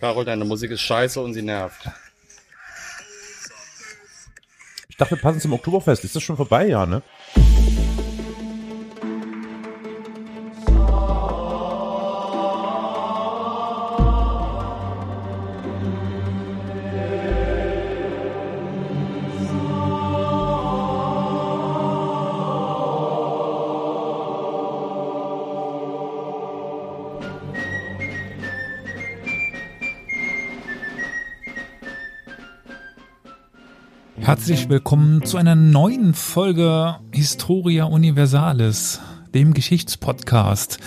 Carol, deine Musik ist scheiße und sie nervt. Ich dachte, wir passen zum Oktoberfest. Ist das schon vorbei? Ja, ne? Herzlich willkommen zu einer neuen Folge Historia Universalis, dem Geschichtspodcast.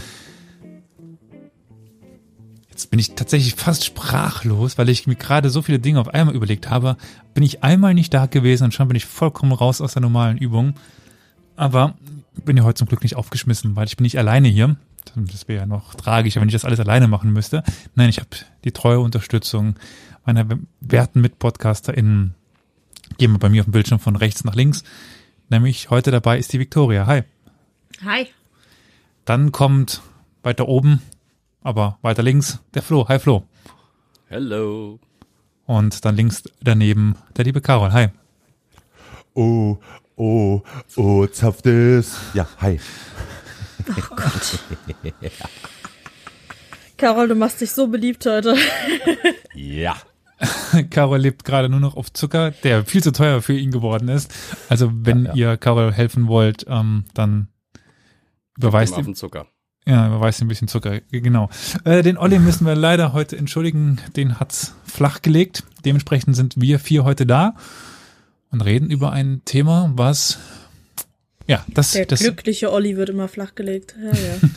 Jetzt bin ich tatsächlich fast sprachlos, weil ich mir gerade so viele Dinge auf einmal überlegt habe. Bin ich einmal nicht da gewesen und schon bin ich vollkommen raus aus der normalen Übung. Aber bin ja heute zum Glück nicht aufgeschmissen, weil ich bin nicht alleine hier. Das wäre ja noch tragischer, wenn ich das alles alleine machen müsste. Nein, ich habe die treue Unterstützung meiner werten MitpodcasterInnen Gehen wir bei mir auf dem Bildschirm von rechts nach links. Nämlich heute dabei ist die Victoria. Hi. Hi. Dann kommt weiter oben, aber weiter links der Flo. Hi Flo. Hello. Und dann links daneben der liebe Carol. Hi. Oh, oh, oh, zapft es. Ja, hi. Oh Gott. Carol, du machst dich so beliebt heute. Ja. Carol lebt gerade nur noch auf Zucker, der viel zu teuer für ihn geworden ist. Also wenn Ja, ja. ihr Carol helfen wollt, ähm, dann überweist Auf ihm, Zucker. ja, überweist ihm ein bisschen Zucker. Genau. Äh, den Olli müssen wir leider heute entschuldigen. Den hat's flach gelegt. Dementsprechend sind wir vier heute da und reden über ein Thema, was ja, das, Der das glückliche Olli wird immer flachgelegt. Ja, ja.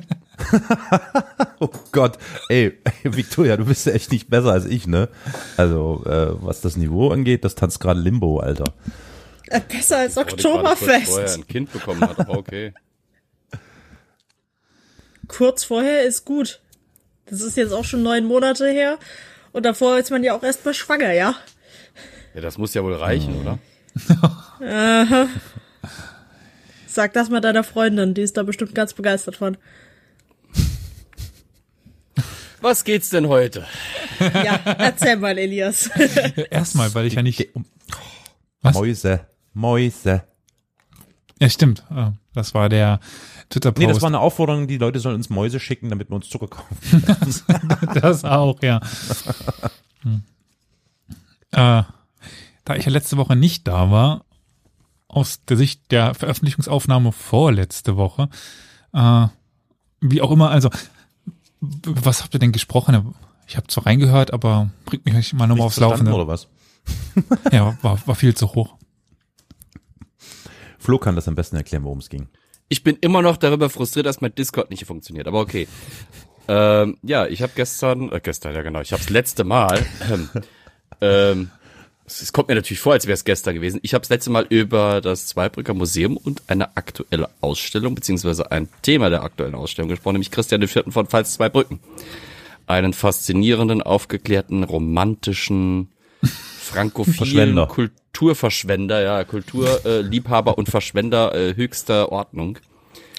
Oh Gott. Ey, Victoria, du bist ja echt nicht besser als ich, ne? Also, äh, was das Niveau angeht, das tanzt gerade Limbo, Alter. Äh, Besser als kurz vorher Oktoberfest. ein Kind bekommen hat, aber okay. Kurz vorher ist gut. Das ist jetzt auch schon neun Monate her. Und davor ist man ja auch erst mal schwanger, ja? Ja, das muss ja wohl reichen, oder? Sag das mal deiner Freundin, die ist da bestimmt ganz begeistert von. Was geht's denn heute? Ja, erzähl mal, Elias. erstmal, weil ich ja nicht. Was? Mäuse. Mäuse. Ja, stimmt. Äh, Das war der Twitter-Post. Nee, das war eine Aufforderung, die Leute sollen uns Mäuse schicken, damit wir uns Zucker kaufen. Das auch, ja. Hm. Äh, da ich ja letzte Woche nicht da war, aus der Sicht der Veröffentlichungsaufnahme vorletzte Woche, äh, wie auch immer, also, was habt ihr denn gesprochen? Ich habe zwar reingehört, aber bringt mich mal nochmal aufs Laufende. Oder was? Ja, war, war viel zu hoch. Flo kann das am besten erklären, worum es ging. Ich bin immer noch darüber frustriert, dass mein Discord nicht funktioniert, aber okay. Ähm, ja, ich habe gestern, äh, gestern, ja genau, ich habe das letzte Mal, ähm, ähm, es kommt mir natürlich vor, als wäre es gestern gewesen. Ich habe das letzte Mal über das Zweibrücker Museum und eine aktuelle Ausstellung, beziehungsweise ein Thema der aktuellen Ausstellung gesprochen, nämlich Christian IV. von Pfalz Zweibrücken. Einen faszinierenden, aufgeklärten, romantischen, frankophilen Verschwender. Kulturverschwender, ja, Kulturliebhaber äh, Liebhaber und Verschwender äh, höchster Ordnung.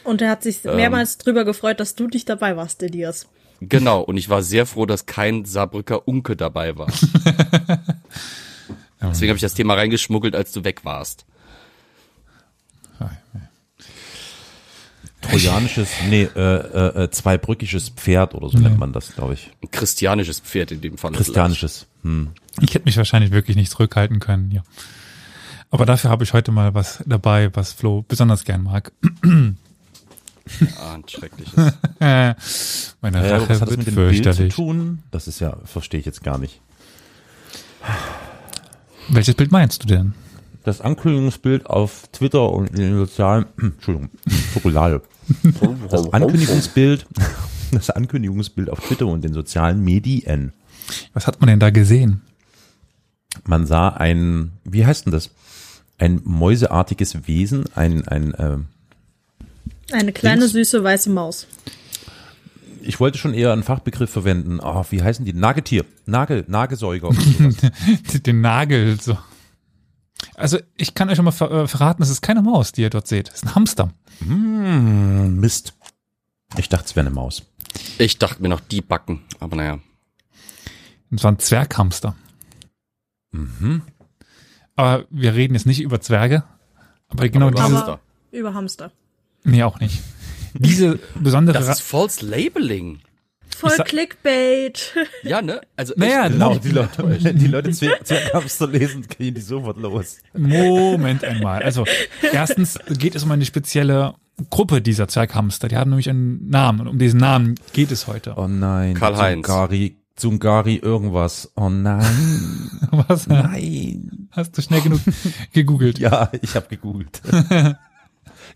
Und er hat sich mehrmals drüber gefreut, dass du nicht dabei warst, Elias. Genau, und ich war sehr froh, dass kein Saarbrücker Unke dabei war. Deswegen habe ich das Thema reingeschmuggelt, als du weg warst. Trojanisches, nee, äh, äh, äh, zweibrückisches Pferd oder so nennt man das, glaube ich. Ein christianisches Pferd in dem Fall. Christianisches. Hm. Ich hätte mich wahrscheinlich wirklich nicht zurückhalten können, ja. Aber dafür habe ich heute mal was dabei, was Flo besonders gern mag. Ah, ein schreckliches. Äh, meine Äh, Rache was hat das mit dem Bild zu fürchterlich. tun? Das ist ja, verstehe ich jetzt gar nicht. Welches Bild meinst du denn? Das Ankündigungsbild auf Twitter und in den sozialen, Entschuldigung, Schokolade. Das Ankündigungsbild, das Ankündigungsbild auf Twitter und den sozialen Medien. Was hat man denn da gesehen? Man sah ein, wie heißt denn das? Ein mäuseartiges Wesen, ein, ein, äh, Eine kleine, Links. süße, weiße Maus. Ich wollte schon eher einen Fachbegriff verwenden. Ah, wie heißen die? Nagetier, Nagel, sowas. Den Nagel, so. Also, ich kann euch schon mal ver äh, verraten, es ist keine Maus, die ihr dort seht. Es ist ein Hamster. Hm, Mist. Ich dachte, es wäre eine Maus. Ich dachte mir noch die Backen, aber naja. Und zwar ein Zwerghamster. Mhm. Aber wir reden jetzt nicht über Zwerge. Aber genau über diese, Hamster. Aber über Hamster. nee, auch nicht. Diese besondere, Das ist False Labeling. Voll Clickbait. Ja, ne? Also naja, Genau, die Leute, wenn die Leute Zwer- Zwerghamster lesen, gehen die sofort los. Moment einmal. Also, erstens geht es um eine spezielle Gruppe dieser Zwerghamster. Die haben nämlich einen Namen. Und um diesen Namen geht es heute. Oh nein. Karl-Heinz. Zungari, Zungari irgendwas. Oh nein. Was? Nein. Hast du schnell genug gegoogelt? Ja, ich habe gegoogelt.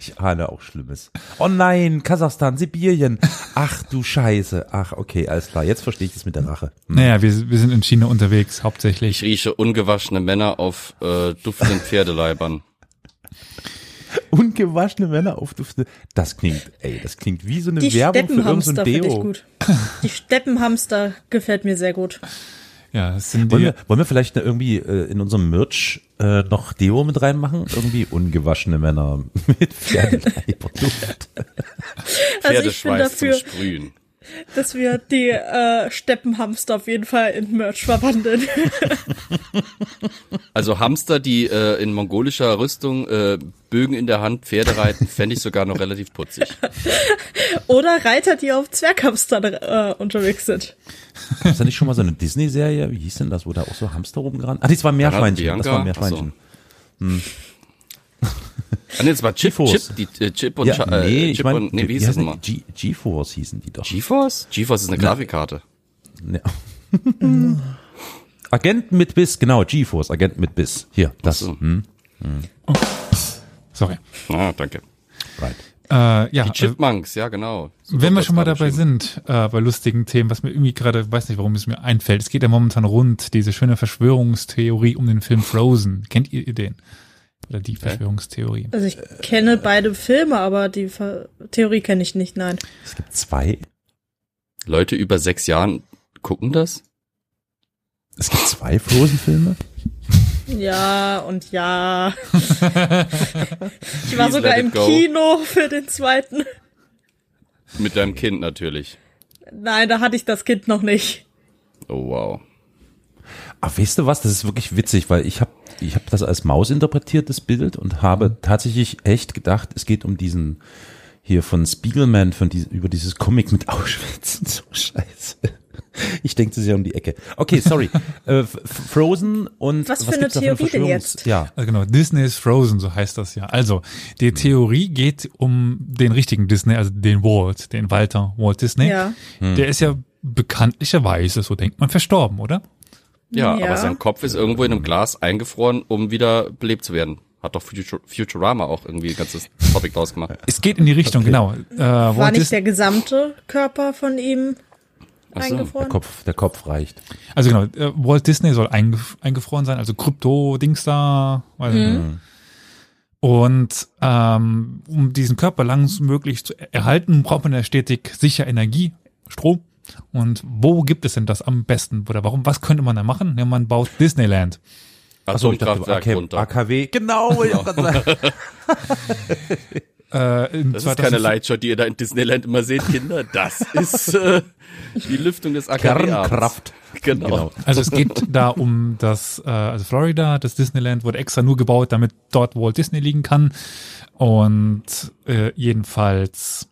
Ich ahne auch Schlimmes. Oh nein, Kasachstan, Sibirien. Ach du Scheiße. Ach, okay, alles klar. Jetzt verstehe ich das mit der Rache. Hm. Naja, wir, wir sind in China unterwegs, Ich hauptsächlich. rieche ungewaschene Männer auf äh, duftenden Pferdeleibern. Ungewaschene Männer aufduften. Das klingt, ey, das klingt wie so eine Die Werbung für irgendein Steppenhamster finde ich Deo. gut. Die Steppenhamster gefällt mir sehr gut. Ja, das sind Wollen die, wir, wollen wir vielleicht irgendwie äh, in unserem Merch äh, noch Deo mit reinmachen? Irgendwie ungewaschene Männer mit Pferdeleiberdduft. Also ich bin Pferdeschweiß dafür, zum Sprühen. Dass wir die äh, Steppenhamster auf jeden Fall in Merch verwandeln. Also Hamster, die äh, in mongolischer Rüstung äh, Bögen in der Hand Pferde reiten, fände ich sogar noch relativ putzig. Oder Reiter, die auf Zwerghamster äh, unterwegs sind. Ist da nicht schon mal so eine Disney-Serie? Wie hieß denn das, wo da auch so Hamster rumgerannt? Ah, das war Meerschweinchen. Das war Meerschweinchen. Ah, nee, das war Chip, GeForce. Chip, die, äh, Chip und, Ja, Cha- äh, nee, Chip ich meine, und, nee, wie hieß das nochmal? G- GeForce hießen die doch. GeForce? GeForce ist eine Grafikkarte. Ja. Agenten mit Biss, genau, GeForce, Agenten mit Biss. Hier, das. So. Hm, sorry. Ah, danke. right. Äh, ja, Die also, Chipmunks, ja genau. Super wenn wir schon mal dabei sind, äh, bei lustigen Themen, was mir irgendwie gerade, weiß nicht, warum es mir einfällt. Es geht ja momentan rund, diese schöne Verschwörungstheorie um den Film Frozen. Kennt ihr den? Oder die Verschwörungstheorie? Also ich kenne beide Filme, aber die Ver Theorie kenne ich nicht, nein. Es gibt zwei. Leute über sechs Jahren gucken das? Es gibt zwei Frozen-Filme. Ja und ja. ich war sogar im go. Kino für den zweiten. Mit deinem Kind natürlich. Nein, da hatte ich das Kind noch nicht. Oh wow. Aber weißt du was, das ist wirklich witzig, weil ich habe ich hab das als Maus interpretiert, das Bild, und habe tatsächlich echt gedacht, es geht um diesen hier von Spiegelman, von die, über dieses Comic mit Auschwitz. So scheiße. Ich denke zu sehr um die Ecke. Okay, sorry. äh, Frozen und Was für eine gibt's da für Theorie denn jetzt? Ja, Also genau, Disney is Frozen, so heißt das ja. Also, die Theorie geht um den richtigen Disney, also den Walt, den Walter Walt Disney. Ja. Der ist ja bekanntlicherweise, so denkt man, verstorben, oder? Ja, Ja. aber sein Kopf ist irgendwo in einem Glas eingefroren, um wieder belebt zu werden. Hat doch Futur Futurama auch irgendwie ein ganzes Topic draus gemacht. Es geht in die Richtung, genau. Äh, War nicht der gesamte Körper von ihm Ach so. der eingefroren? Kopf, der Kopf reicht. also genau, äh, Walt Disney soll eingef eingefroren sein, also Krypto-Dings da. Nicht. Und ähm, um diesen Körper langstmöglich zu erhalten, braucht man ja stetig sicher Energie, Strom. Und wo gibt es denn das am besten? Oder warum, was könnte man da machen? Ja, man baut Disneyland. Achso, ich dachte, AK. AKW. Genau, wollte ich gerade sagen. Äh, Das ist keine 2005 Lightshot, die ihr da in Disneyland immer seht, Kinder. Das ist äh, die Lüftung des AKW. Kernkraft. Genau. Genau. Also es geht da um das, äh, also Florida, das Disneyland wurde extra nur gebaut, damit dort Walt Disney liegen kann. Und äh, jedenfalls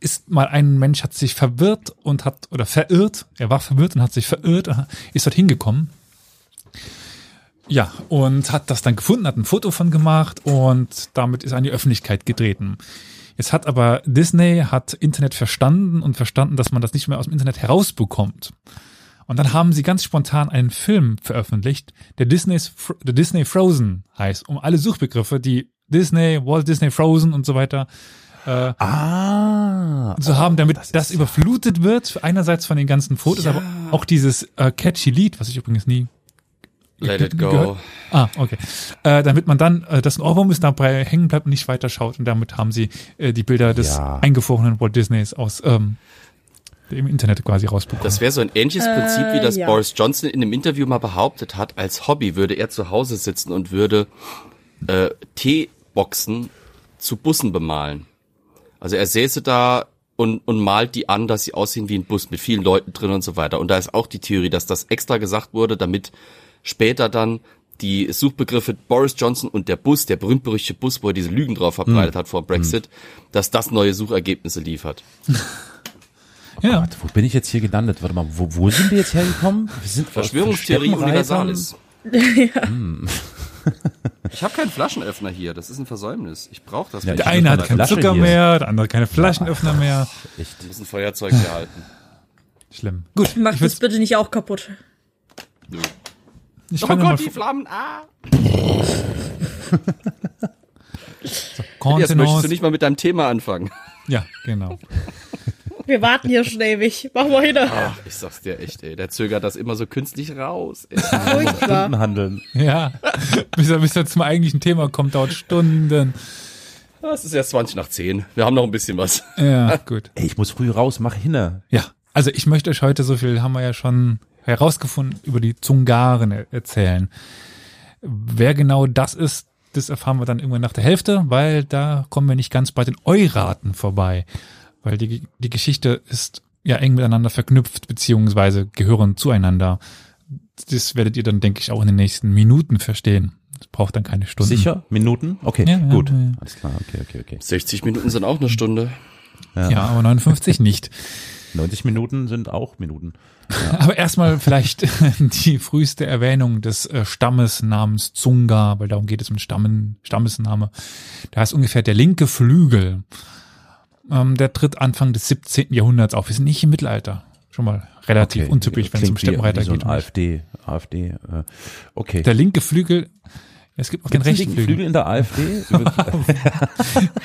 ist mal ein Mensch hat sich verwirrt und hat oder verirrt, er war verwirrt und hat sich verirrt, ist dort hingekommen. Ja, und hat das dann gefunden, hat ein Foto von gemacht und damit ist an die Öffentlichkeit getreten. Jetzt hat aber Disney hat Internet verstanden und verstanden, dass man das nicht mehr aus dem Internet herausbekommt. Und dann haben sie ganz spontan einen Film veröffentlicht, der Disney's, der Disney Frozen heißt, um alle Suchbegriffe, die Disney, Walt Disney Frozen und so weiter Ah. zu haben, damit das, überflutet wird, einerseits von den ganzen Fotos, aber auch dieses äh, catchy Lied, was ich übrigens nie Let it gehört. go. Ah, okay. Äh, damit man dann, äh, das ein Ohrwurm ist, dabei hängen bleibt und nicht weiter schaut. Und damit haben sie äh, die Bilder des Ja. eingefrorenen Walt Disneys aus ähm, im Internet quasi rausbekommen. Das wäre so ein ähnliches Prinzip, wie das ja. Boris Johnson in einem Interview mal behauptet hat. Als Hobby würde er zu Hause sitzen und würde äh, Teeboxen zu Bussen bemalen. Also er säße da und, und malt die an, dass sie aussehen wie ein Bus mit vielen Leuten drin und so weiter. Und da ist auch die Theorie, dass das extra gesagt wurde, damit später dann die Suchbegriffe Boris Johnson und der Bus, der berühmt-berüchtigte Bus, wo er diese Lügen drauf verbreitet hat vor Brexit, dass das neue Suchergebnisse liefert. Ja, Warte, wo bin ich jetzt hier gelandet? Warte mal, wo, wo sind wir jetzt hergekommen? Wir sind Verschwörungstheorie. Universalis. Ich habe keinen Flaschenöffner hier, das ist ein Versäumnis. Ich brauche das. Ja, der eine hat eine keinen Zucker hier. mehr, der andere keine Flaschenöffner mehr. Echt. Ich muss ein Feuerzeug hier halten. Schlimm. Gut, Mach das bitte nicht auch kaputt. ich Oh Gott, die Flammen! Ah! Jetzt möchtest Kontenance. du nicht mal mit deinem Thema anfangen. Ja, genau. Wir warten hier schon ewig. Mach mal hin. Ach, ich sag's dir echt, ey. Der zögert das immer so künstlich raus. Ey. Stunden handeln. Ja, bis er, bis er zum eigentlichen Thema kommt, dauert Stunden. Es ist erst 20 nach 10. Wir haben noch ein bisschen was. Ja, gut. Ey, ich muss früh raus, mach hinne. Ja, also ich möchte euch heute, so viel haben wir ja schon herausgefunden, über die Zungaren er- erzählen. Wer genau das ist, das erfahren wir dann irgendwann nach der Hälfte, weil da kommen wir nicht ganz bei den Euraten vorbei. Weil die, die Geschichte ist ja eng miteinander verknüpft, beziehungsweise gehören zueinander. Das werdet ihr dann, denke ich, auch in den nächsten Minuten verstehen. Das braucht dann keine Stunden. Sicher? Minuten? Okay, Ja, gut. ja, ja. Alles klar, okay, okay, okay. 60 Minuten sind auch eine Stunde. Ja, aber 59 nicht. 90 Minuten sind auch Minuten. Aber erstmal vielleicht die früheste Erwähnung des äh, Stammes namens Zunga, weil darum geht es um den Stammen, Stammesname. Da ist ungefähr der linke Flügel. Ähm, der tritt Anfang des 17. Jahrhunderts auf. Wir sind nicht im Mittelalter. Schon mal relativ Okay, untypisch, wenn es um Steppenreiter wie so geht. AfD, AfD, äh, okay. Der linke Flügel, es gibt auch den rechten Flügel. Flügel in der AfD?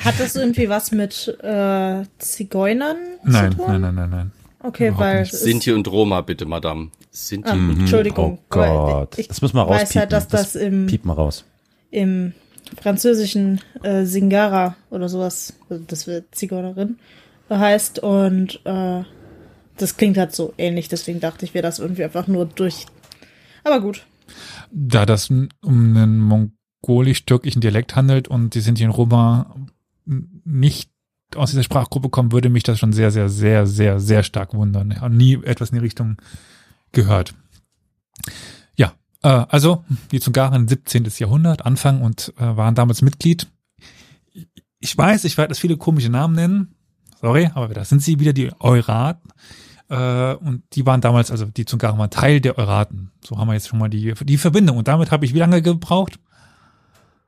Hat das irgendwie was mit äh, Zigeunern Nein, zu tun? nein, nein, nein, nein. Okay, Überhaupt weil Sinti und Roma, bitte, Madame. Sinti Ah, und Entschuldigung. Oh Gott. Ich Das müssen wir weiß rauspiepen. halt, dass das, Das im, Piep mal raus. im französischen äh, Singara oder sowas, das wird Zigeunerin, heißt und äh, das klingt halt so ähnlich, deswegen dachte ich, wäre das irgendwie einfach nur durch. Aber gut. Da das um einen mongolisch-türkischen Dialekt handelt und die Sinti in Roma nicht aus dieser Sprachgruppe kommen, würde mich das schon sehr, sehr, sehr, sehr, sehr stark wundern. Ich habe nie etwas in die Richtung gehört. Äh, also die Zungaren 17. Jahrhundert, Anfang und äh, waren damals Mitglied. Ich weiß, ich werde das viele komische Namen nennen. Sorry, aber das sind sie wieder, die Euraten. Äh, und die waren damals, also die Zungaren waren Teil der Euraten. So haben wir jetzt schon mal die, die Verbindung. Und damit habe ich wie lange gebraucht?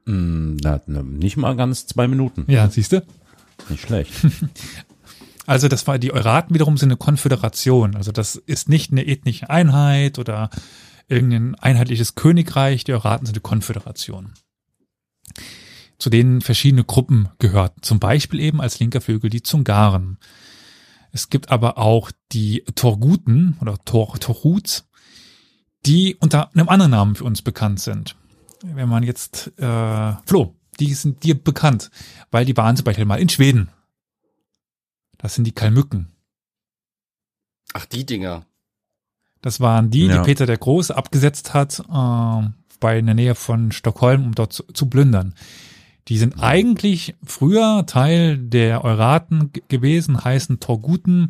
Na, na, nicht mal ganz zwei Minuten. Ja, siehst du? Nicht schlecht. Also das war die Euraten wiederum sind eine Konföderation. Also das ist nicht eine ethnische Einheit oder irgendein einheitliches Königreich. Die Euraten sind eine Konföderation. Zu denen verschiedene Gruppen gehörten. Zum Beispiel eben als linker Flügel die Zungaren. Es gibt aber auch die Torguten oder Tor, Torhuts, die unter einem anderen Namen für uns bekannt sind. Wenn man jetzt äh, Flo, die sind dir bekannt, weil die waren zum Beispiel mal in Schweden. Das sind die Kalmücken. Ach, die Dinger. Das waren die, Ja. die Peter der Große abgesetzt hat, äh, bei in der Nähe von Stockholm, um dort zu, zu plündern. Die sind eigentlich früher Teil der Euraten gewesen, heißen Torguten,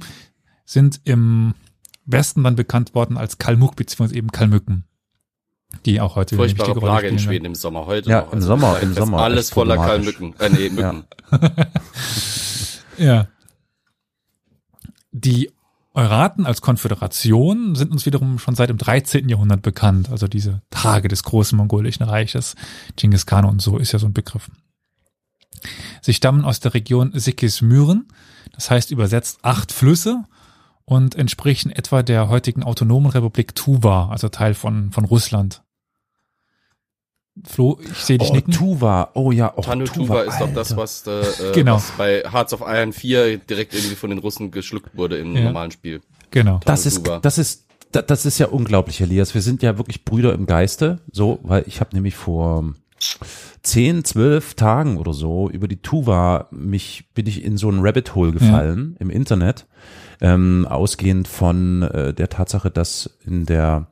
sind im Westen dann bekannt worden als Kalmuk, beziehungsweise eben Kalmücken. Die auch heute wieder eine Furchtbare Rolle Plage in. Schweden im Sommer. Heute Ja, noch. im Sommer, da im ist Sommer Alles voller. Kalmücken. Äh, nee, Mücken. Ja. Die Euraten als Konföderation sind uns wiederum schon seit dem 13. Jahrhundert bekannt. Also diese Tage des großen mongolischen Reiches, Genghis Khan und so ist ja so ein Begriff. Sie stammen aus der Region Sikismyren, das heißt übersetzt acht Flüsse und entsprechen etwa der heutigen autonomen Republik Tuva, also Teil von, von Russland. Flo, ich sehe dich Oh, nicken. Tuva. Oh ja, oh, Tanutuva ist doch das, was, äh, äh, Genau. was bei Hearts of Iron 4 direkt irgendwie von den Russen geschluckt wurde im Ja. normalen Spiel. Genau. Das ist, Tanutuva. das ist, da- das ist ja unglaublich, Elias. Wir sind ja wirklich Brüder im Geiste, so, weil ich habe nämlich vor zehn, zwölf Tagen oder so über die Tuva mich bin ich in so ein Rabbit Hole gefallen im Internet, ähm, ausgehend von äh, der Tatsache, dass in der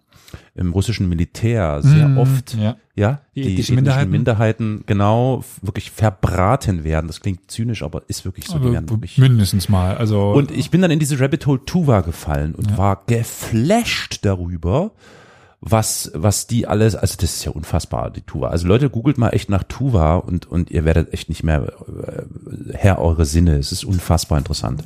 im russischen Militär sehr Mm, oft ja. ja, Die die, ethnischen ethnischen Minderheiten. Minderheiten. genau wirklich verbraten werden. Das klingt zynisch, aber ist wirklich so. Die Aber werden wirklich mindestens mal. Also und ich bin dann in diese Rabbit Hole Tuva gefallen und war geflasht darüber, was, was die alles, also das ist ja unfassbar, die Tuva. Also Leute, googelt mal echt nach Tuva und, und ihr werdet echt nicht mehr äh, Herr eure Sinne. Es ist unfassbar interessant.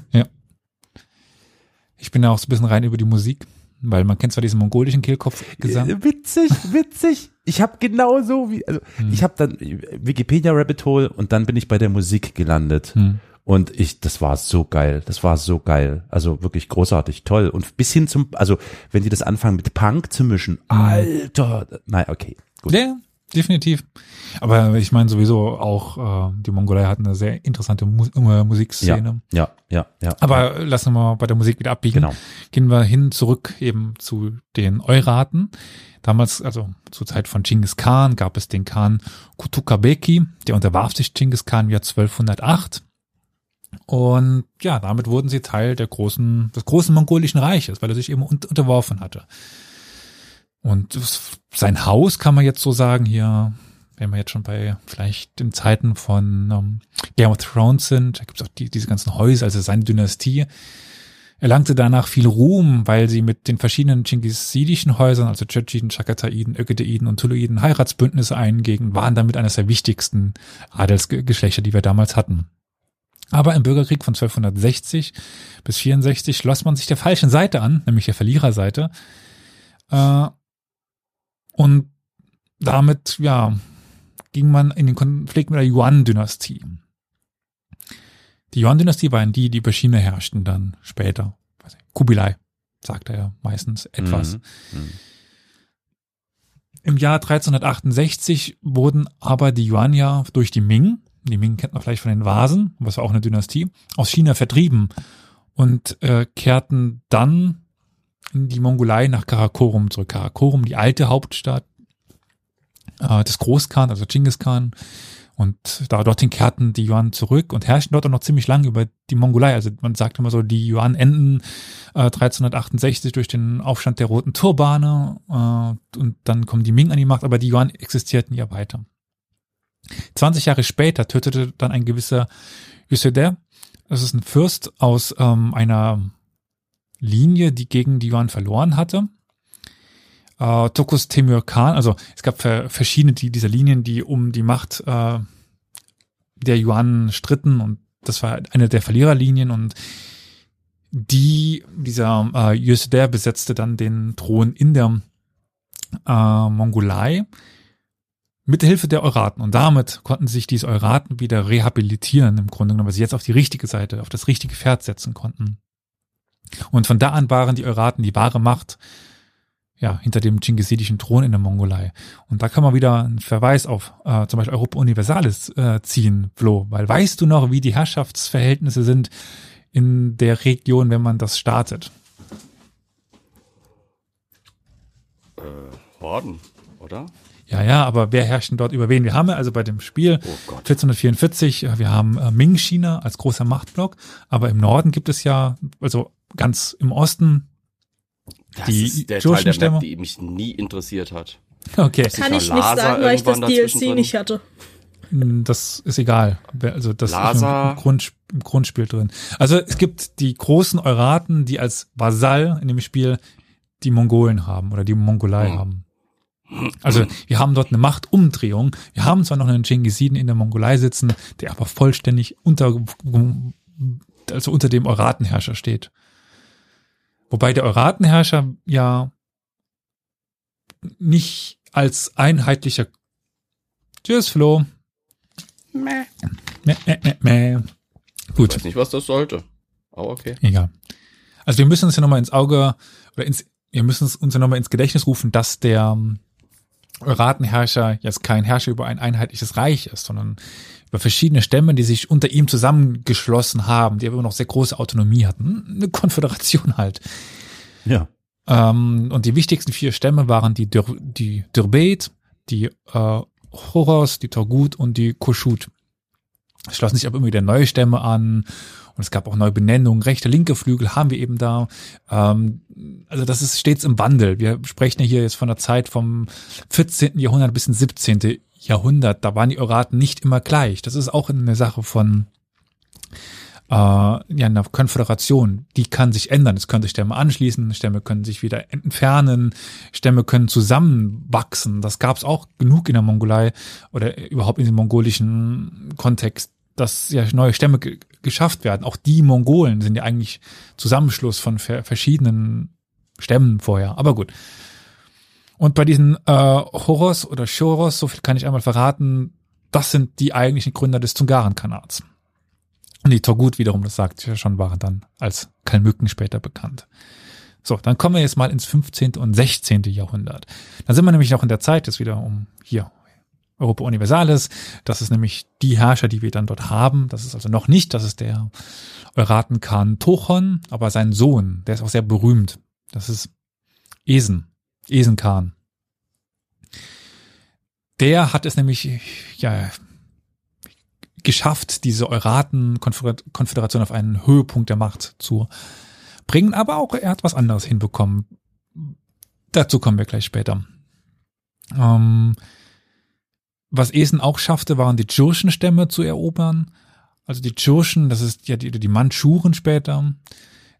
ich bin da auch so ein bisschen rein über die Musik, weil man kennt zwar diesen mongolischen Kehlkopfgesang. Äh, Witzig, witzig. Ich habe genauso wie, also Hm. ich habe dann Wikipedia Rabbit Hole und dann bin ich bei der Musik gelandet. Hm. Und ich, das war so geil. Das war so geil. Also wirklich großartig, toll. Und bis hin zum, also wenn die das anfangen mit Punk zu mischen, Alter. Nein, okay. Gut. Ja, definitiv. Aber ich meine sowieso auch, äh, die Mongolei hat eine sehr interessante Mu äh, Musikszene. Ja, ja, ja. Aber lassen wir mal bei der Musik wieder abbiegen. Genau. Gehen wir hin zurück eben zu den Euraten. Damals, also zur Zeit von Genghis Khan, gab es den Khan Kutukabeki, der unterwarf sich Genghis Khan im Jahr 1208. Und ja, damit wurden sie Teil der großen, des großen mongolischen Reiches, weil er sich eben un unterworfen hatte. Und sein Haus kann man jetzt so sagen hier, wenn wir jetzt schon bei vielleicht den Zeiten von ähm, Game of Thrones sind, da gibt es auch die, diese ganzen Häuser, also seine Dynastie, erlangte danach viel Ruhm, weil sie mit den verschiedenen Chinggisidischen Häusern, also Tschetschiden, Chakataiden, Ögedeiden und Tuluiden, Heiratsbündnisse eingingen, waren damit eines der wichtigsten Adelsgeschlechter, die wir damals hatten. Aber im Bürgerkrieg von 1260 bis 64 schloss man sich der falschen Seite an, nämlich der Verliererseite. Äh, und damit, ja, ging man in den Konflikt mit der Yuan-Dynastie. Die Yuan-Dynastie waren die, die über China herrschten dann später. Kubilai, sagt er ja meistens etwas. Mhm. Mhm. Im Jahr 1368 wurden aber die Yuan ja durch die Ming, die Ming kennt man vielleicht von den Vasen, was war auch eine Dynastie, aus China vertrieben und äh, kehrten dann in die Mongolei nach Karakorum zurück. Karakorum, die alte Hauptstadt äh, des Großkhan, also Genghis Khan. Und da dorthin kehrten die Yuan zurück und herrschten dort auch noch ziemlich lange über die Mongolei. Also man sagt immer so, die Yuan enden äh, 1368 durch den Aufstand der Roten Turbane äh, und dann kommen die Ming an die Macht, aber die Yuan existierten ja weiter. 20 Jahre später tötete dann ein gewisser Yuseder, das ist ein Fürst aus ähm, einer Linie, die gegen die Yuan verloren hatte. Äh, Tokus Temür Khan, also es gab ver verschiedene die, dieser Linien, die um die Macht äh, der Yuan stritten und das war eine der Verliererlinien und die, dieser äh, Yusder besetzte dann den Thron in der äh, Mongolei mit Hilfe der Euraten. Und damit konnten sich diese Euraten wieder rehabilitieren, im Grunde genommen, weil sie jetzt auf die richtige Seite, auf das richtige Pferd setzen konnten. Und von da an waren die Euraten die wahre Macht, ja, hinter dem Chinggisidischen Thron in der Mongolei. Und da kann man wieder einen Verweis auf äh, zum Beispiel Europa Universalis äh, ziehen, Flo, weil weißt du noch, wie die Herrschaftsverhältnisse sind in der Region, wenn man das startet? Horden, oder? Ja, ja, aber wer herrscht denn dort über wen? Wir haben ja also bei dem Spiel Oh Gott. 1444, äh, wir haben äh, Ming-China als großer Machtblock, aber im Norden gibt es ja, also ganz im Osten, Das Die ist der Teil der? Map, die mich nie interessiert hat. okay, Kann ich nicht sagen, weil ich das DLC nicht hatte. Hm, das ist egal. Also das Lhasa. ist im, Grund, im Grundspiel drin. Also es gibt die großen Euraten, die als Vasall in dem Spiel die Mongolen haben oder die Mongolei Hm. haben. Also wir haben dort eine Machtumdrehung. Wir haben zwar noch einen Chingisiden in der Mongolei sitzen, der aber vollständig unter, also unter dem Euratenherrscher steht. Wobei der Euratenherrscher ja nicht als einheitlicher Tschüss, Flo. Meh, meh, meh, meh. Ich Gut, weiß nicht, was das sollte. Aber okay. egal. Also wir müssen uns ja nochmal ins Auge oder ins, wir müssen es uns ja nochmal ins Gedächtnis rufen, dass der Euratenherrscher jetzt kein Herrscher über ein einheitliches Reich ist, sondern über verschiedene Stämme, die sich unter ihm zusammengeschlossen haben, die aber immer noch sehr große Autonomie hatten. Eine Konföderation halt. Ja. Ähm, und die wichtigsten vier Stämme waren die, Dur die Durbet, die äh, Horos, die Torgut und die Koshut. Es schlossen sich aber immer wieder neue Stämme an und es gab auch neue Benennungen. Rechte, linke Flügel haben wir eben da. Ähm, also das ist stets im Wandel. Wir sprechen ja hier jetzt von der Zeit vom 14. Jahrhundert bis ins 17. Jahrhundert. Da waren die Oraten nicht immer gleich. Das ist auch eine Sache von äh, ja, einer Konföderation, die kann sich ändern. Es können sich Stämme anschließen, Stämme können sich wieder entfernen, Stämme können zusammenwachsen. Das gab es auch genug in der Mongolei oder überhaupt in dem mongolischen Kontext, dass ja neue Stämme geschafft werden. Auch die Mongolen sind ja eigentlich Zusammenschluss von verschiedenen Stämmen vorher. Aber gut. Und bei diesen äh, Horos oder Choros, so viel kann ich einmal verraten, das sind die eigentlichen Gründer des Zungaren-Kanals. Und die Togut wiederum, das sagt ja schon, waren dann als Kalmücken später bekannt. So, dann kommen wir jetzt mal ins 15. und 16. Jahrhundert. Dann sind wir nämlich noch in der Zeit, jetzt wieder um hier Europa Universalis. Das ist nämlich die Herrscher, die wir dann dort haben. Das ist also noch nicht, das ist der Euraten Khan Tochon, aber sein Sohn, der ist auch sehr berühmt. Das ist Esen, Esen Khan. Der hat es nämlich, ja, geschafft, diese Euraten-Konföderation auf einen Höhepunkt der Macht zu bringen, aber auch er hat was anderes hinbekommen. Dazu kommen wir gleich später. Ähm, was Esen auch schaffte, waren die Tschurschen-Stämme zu erobern. Also die Tschurschen, das ist ja die, die Mandschuren später.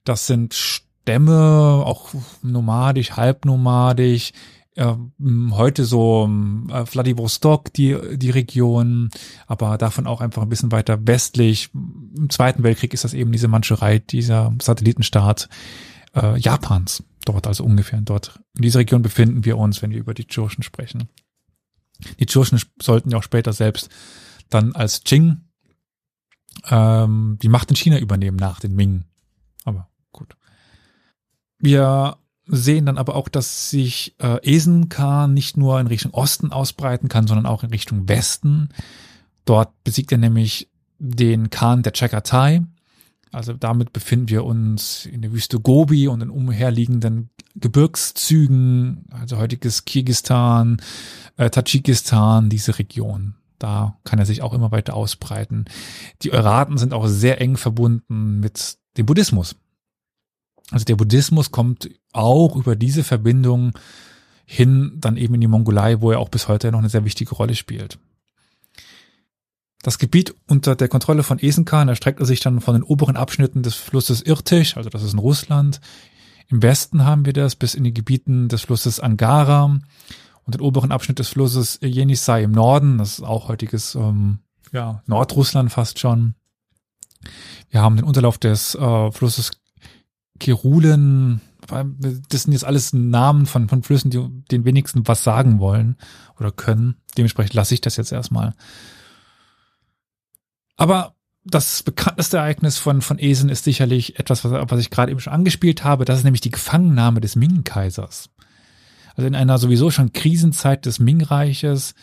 Das sind Stämme, auch nomadisch, halbnomadisch, äh, heute so äh, Vladivostok, die, die Region, aber davon auch einfach ein bisschen weiter westlich. Im Zweiten Weltkrieg ist das eben diese Manscherei, dieser Satellitenstaat äh, Japans. Dort also ungefähr dort. In dieser Region befinden wir uns, wenn wir über die Churchen sprechen. Die Churchen sollten ja auch später selbst dann als Qing ähm, die Macht in China übernehmen nach den Ming. Aber gut. Wir sehen dann aber auch, dass sich äh, Esenkhan nicht nur in Richtung Osten ausbreiten kann, sondern auch in Richtung Westen. Dort besiegt er nämlich den Khan der Chagatai. Also damit befinden wir uns in der Wüste Gobi und in umherliegenden Gebirgszügen, also heutiges Kirgistan, äh, Tadschikistan, diese Region. Da kann er sich auch immer weiter ausbreiten. Die Euraten sind auch sehr eng verbunden mit dem Buddhismus. Also der Buddhismus kommt auch über diese Verbindung hin dann eben in die Mongolei, wo er auch bis heute noch eine sehr wichtige Rolle spielt. Das Gebiet unter der Kontrolle von Esenkan erstreckt sich dann von den oberen Abschnitten des Flusses Irtisch, also das ist in Russland. Im Westen haben wir das bis in die Gebieten des Flusses Angara und den oberen Abschnitt des Flusses Jenisei im Norden, das ist auch heutiges ähm, ja, Nordrussland fast schon. Wir haben den Unterlauf des äh, Flusses Kirulen, das sind jetzt alles Namen von, von Flüssen, die den wenigsten was sagen wollen oder können. Dementsprechend lasse ich das jetzt erstmal. Aber das bekannteste Ereignis von, von Esen ist sicherlich etwas, was, was ich gerade eben schon angespielt habe. Das ist nämlich die Gefangennahme des Ming-Kaisers. Also in einer sowieso schon Krisenzeit des Ming-Reiches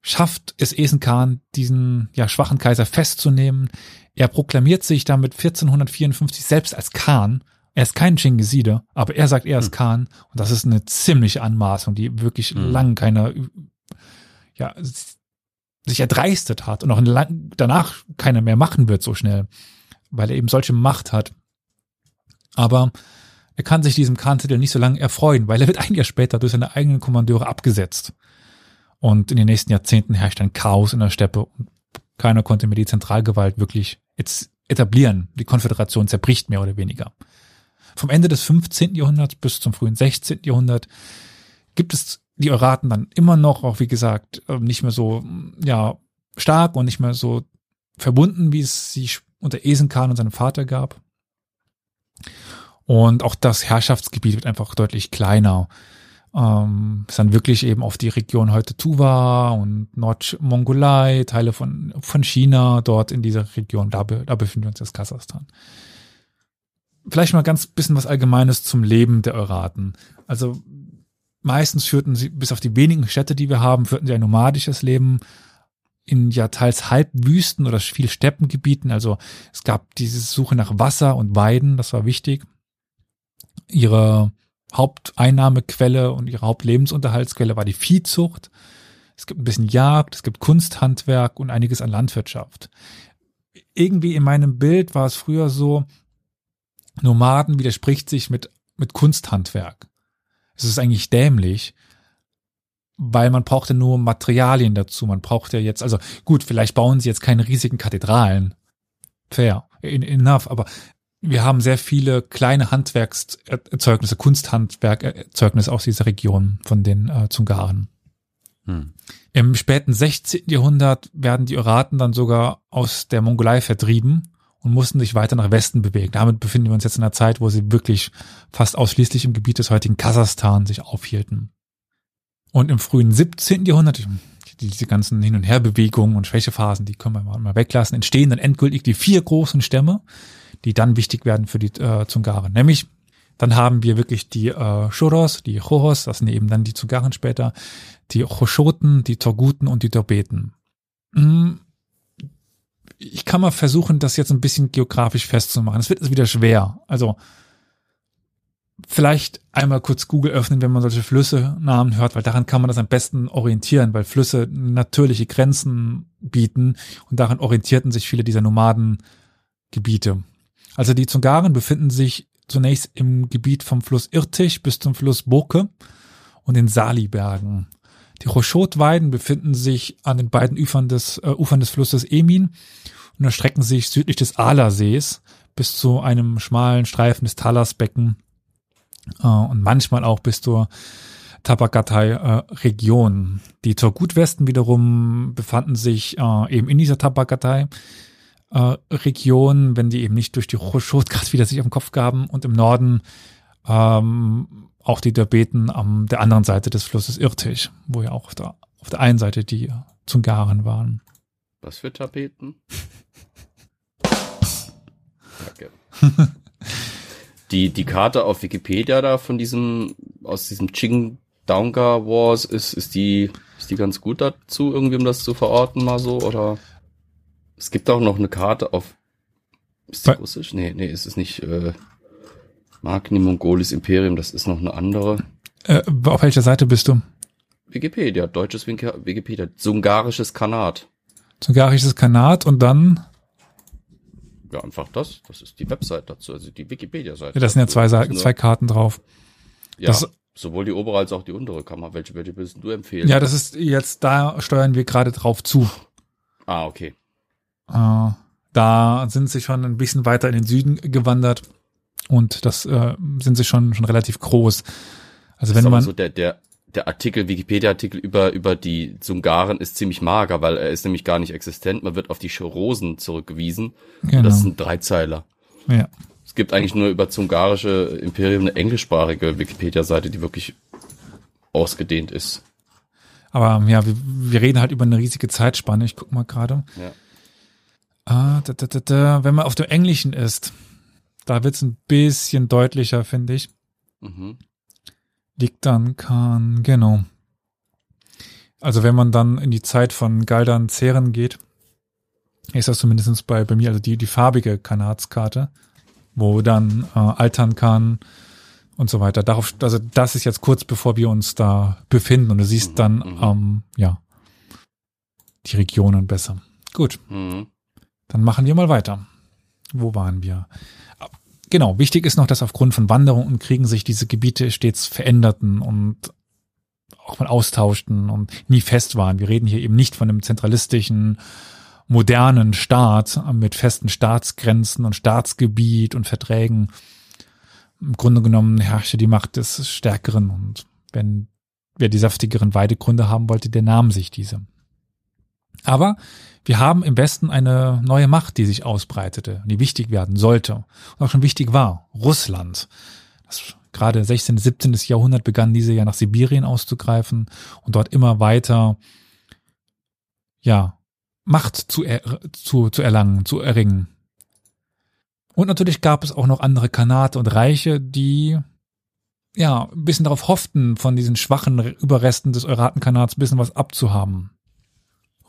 schafft es Esen Khan, diesen ja, schwachen Kaiser festzunehmen. Er proklamiert sich damit 1454 selbst als Khan er ist kein Chingiside, aber er sagt, er ist hm. Khan. Und das ist eine ziemliche Anmaßung, die wirklich hm. lang keiner, ja, sich erdreistet hat und auch danach keiner mehr machen wird so schnell, weil er eben solche Macht hat. Aber er kann sich diesem Khan-Titel nicht so lange erfreuen, weil er wird ein Jahr später durch seine eigenen Kommandeure abgesetzt. Und in den nächsten Jahrzehnten herrscht ein Chaos in der Steppe keiner konnte mehr die Zentralgewalt wirklich jetzt etablieren. Die Konföderation zerbricht mehr oder weniger. Vom Ende des 15. Jahrhunderts bis zum frühen 16. Jahrhundert gibt es die Euraten dann immer noch, auch wie gesagt, ähm, nicht mehr so, ja, stark und nicht mehr so verbunden, wie es sich unter Esenkhan und seinem Vater gab. Und auch das Herrschaftsgebiet wird einfach deutlich kleiner. Ähm, ist dann wirklich eben auf die Region heute Tuva und Nordmongolei, Teile von, von China, dort in dieser Region, da, da befinden wir uns jetzt Kasachstan vielleicht mal ganz bisschen was Allgemeines zum Leben der Euraten. Also meistens führten sie, bis auf die wenigen Städte, die wir haben, führten sie ein nomadisches Leben in ja teils Halbwüsten oder viel Steppengebieten. Also es gab diese Suche nach Wasser und Weiden, das war wichtig. Ihre Haupteinnahmequelle und ihre Hauptlebensunterhaltsquelle war die Viehzucht. Es gibt ein bisschen Jagd, es gibt Kunsthandwerk und einiges an Landwirtschaft. irgendwie in meinem Bild war es früher so, Nomaden widerspricht sich mit, mit Kunsthandwerk. Es ist eigentlich dämlich, weil man braucht ja nur Materialien dazu. Man braucht ja jetzt, also gut, vielleicht bauen sie jetzt keine riesigen Kathedralen. Fair, enough, aber wir haben sehr viele kleine Handwerkserzeugnisse, Kunsthandwerkerzeugnisse aus dieser Region von den äh, Zungaren. Hm. Im späten 16. Jahrhundert werden die Oraten dann sogar aus der Mongolei vertrieben und mussten sich weiter nach Westen bewegen. Damit befinden wir uns jetzt in einer Zeit, wo sie wirklich fast ausschließlich im Gebiet des heutigen Kasachstan sich aufhielten. Und im frühen 17. Jahrhundert, diese ganzen Hin- und Herbewegungen und Schwächephasen, die können wir mal weglassen, entstehen dann endgültig die vier großen Stämme, die dann wichtig werden für die äh, Zungaren. Nämlich, dann haben wir wirklich die äh, Shuros, die Choros, das sind eben dann die Zungaren später, die Choschoten, die Torguten und die Torbeten. Hm, ich kann mal versuchen, das jetzt ein bisschen geografisch festzumachen. Es wird jetzt wieder schwer. Also vielleicht einmal kurz Google öffnen, wenn man solche Flüsse-Namen hört, weil daran kann man das am besten orientieren, weil Flüsse natürliche Grenzen bieten und daran orientierten sich viele dieser Nomadengebiete. Also die Zungaren befinden sich zunächst im Gebiet vom Fluss Irtich bis zum Fluss Boke und den Salibergen. Die Rochot-Weiden befinden sich an den beiden Ufern des, äh, Ufern des Flusses Emin und erstrecken sich südlich des Alersees bis zu einem schmalen Streifen des Talasbecken äh, und manchmal auch bis zur Tabakatai-Region. Äh, die Torgutwesten wiederum befanden sich äh, eben in dieser Tabakatai. Äh, Region, wenn die eben nicht durch die Rochot gerade wieder sich am Kopf gaben und im Norden ähm, auch die Derbeten am der anderen Seite des Flusses Irtisch, wo ja auch auf der, auf der einen Seite die Zungaren waren. Was für Tapeten? Danke. die, die Karte auf Wikipedia da von diesem, aus diesem Ching Daunga Wars, ist, ist die, ist die ganz gut dazu, irgendwie, um das zu verorten, mal so, oder? Es gibt auch noch eine Karte auf, ist die Bei russisch? Nee, nee, ist es nicht, äh, Magni Mongolis Imperium, das ist noch eine andere. Äh, auf welcher Seite bist du? Wikipedia, deutsches Wikipedia, Sungarisches Kanat. Sungarisches Kanat und dann? Ja, einfach das. Das ist die Website dazu, also die Wikipedia-Seite. Ja, das sind ja zwei, Seiten, zwei Karten drauf. Ja, das, sowohl die obere als auch die untere Kammer. Welche, welche willst du empfehlen? Ja, das ist jetzt, da steuern wir gerade drauf zu. Ah, okay. Äh, da sind sie schon ein bisschen weiter in den Süden gewandert und das äh, sind sie schon schon relativ groß. Also wenn man so der der der Artikel Wikipedia-Artikel über über die Zungaren ist ziemlich mager, weil er ist nämlich gar nicht existent. Man wird auf die Rosen zurückgewiesen. Genau. Und das sind Dreizeiler. Ja. Es gibt eigentlich nur über zungarische Imperium eine englischsprachige Wikipedia-Seite, die wirklich ausgedehnt ist. Aber ja, wir, wir reden halt über eine riesige Zeitspanne. Ich guck mal gerade. Ja. Ah, da, da, da, da. Wenn man auf dem Englischen ist, da wird's ein bisschen deutlicher, finde ich. Mhm. Liegt dann kann, genau. Also wenn man dann in die Zeit von Galdan Zeren geht, ist das zumindest bei, bei mir, also die, die farbige Kanatskarte, wo dann äh, altern kann und so weiter. Darauf, also das ist jetzt kurz bevor wir uns da befinden und du siehst mhm, dann, mhm. ähm, ja, die Regionen besser. Gut. Mhm. Dann machen wir mal weiter. Wo waren wir? Genau, wichtig ist noch, dass aufgrund von Wanderungen und Kriegen sich diese Gebiete stets veränderten und auch mal austauschten und nie fest waren. Wir reden hier eben nicht von einem zentralistischen, modernen Staat mit festen Staatsgrenzen und Staatsgebiet und Verträgen. Im Grunde genommen herrschte die Macht des Stärkeren und wenn wer die saftigeren Weidegründe haben wollte, der nahm sich diese. Aber wir haben im Westen eine neue Macht, die sich ausbreitete, die wichtig werden sollte und auch schon wichtig war. Russland. Das gerade 16., 17. Jahrhundert begann diese ja nach Sibirien auszugreifen und dort immer weiter, ja, Macht zu, er, zu, zu erlangen, zu erringen. Und natürlich gab es auch noch andere Kanate und Reiche, die ja, ein bisschen darauf hofften, von diesen schwachen Überresten des Euratenkanats ein bisschen was abzuhaben.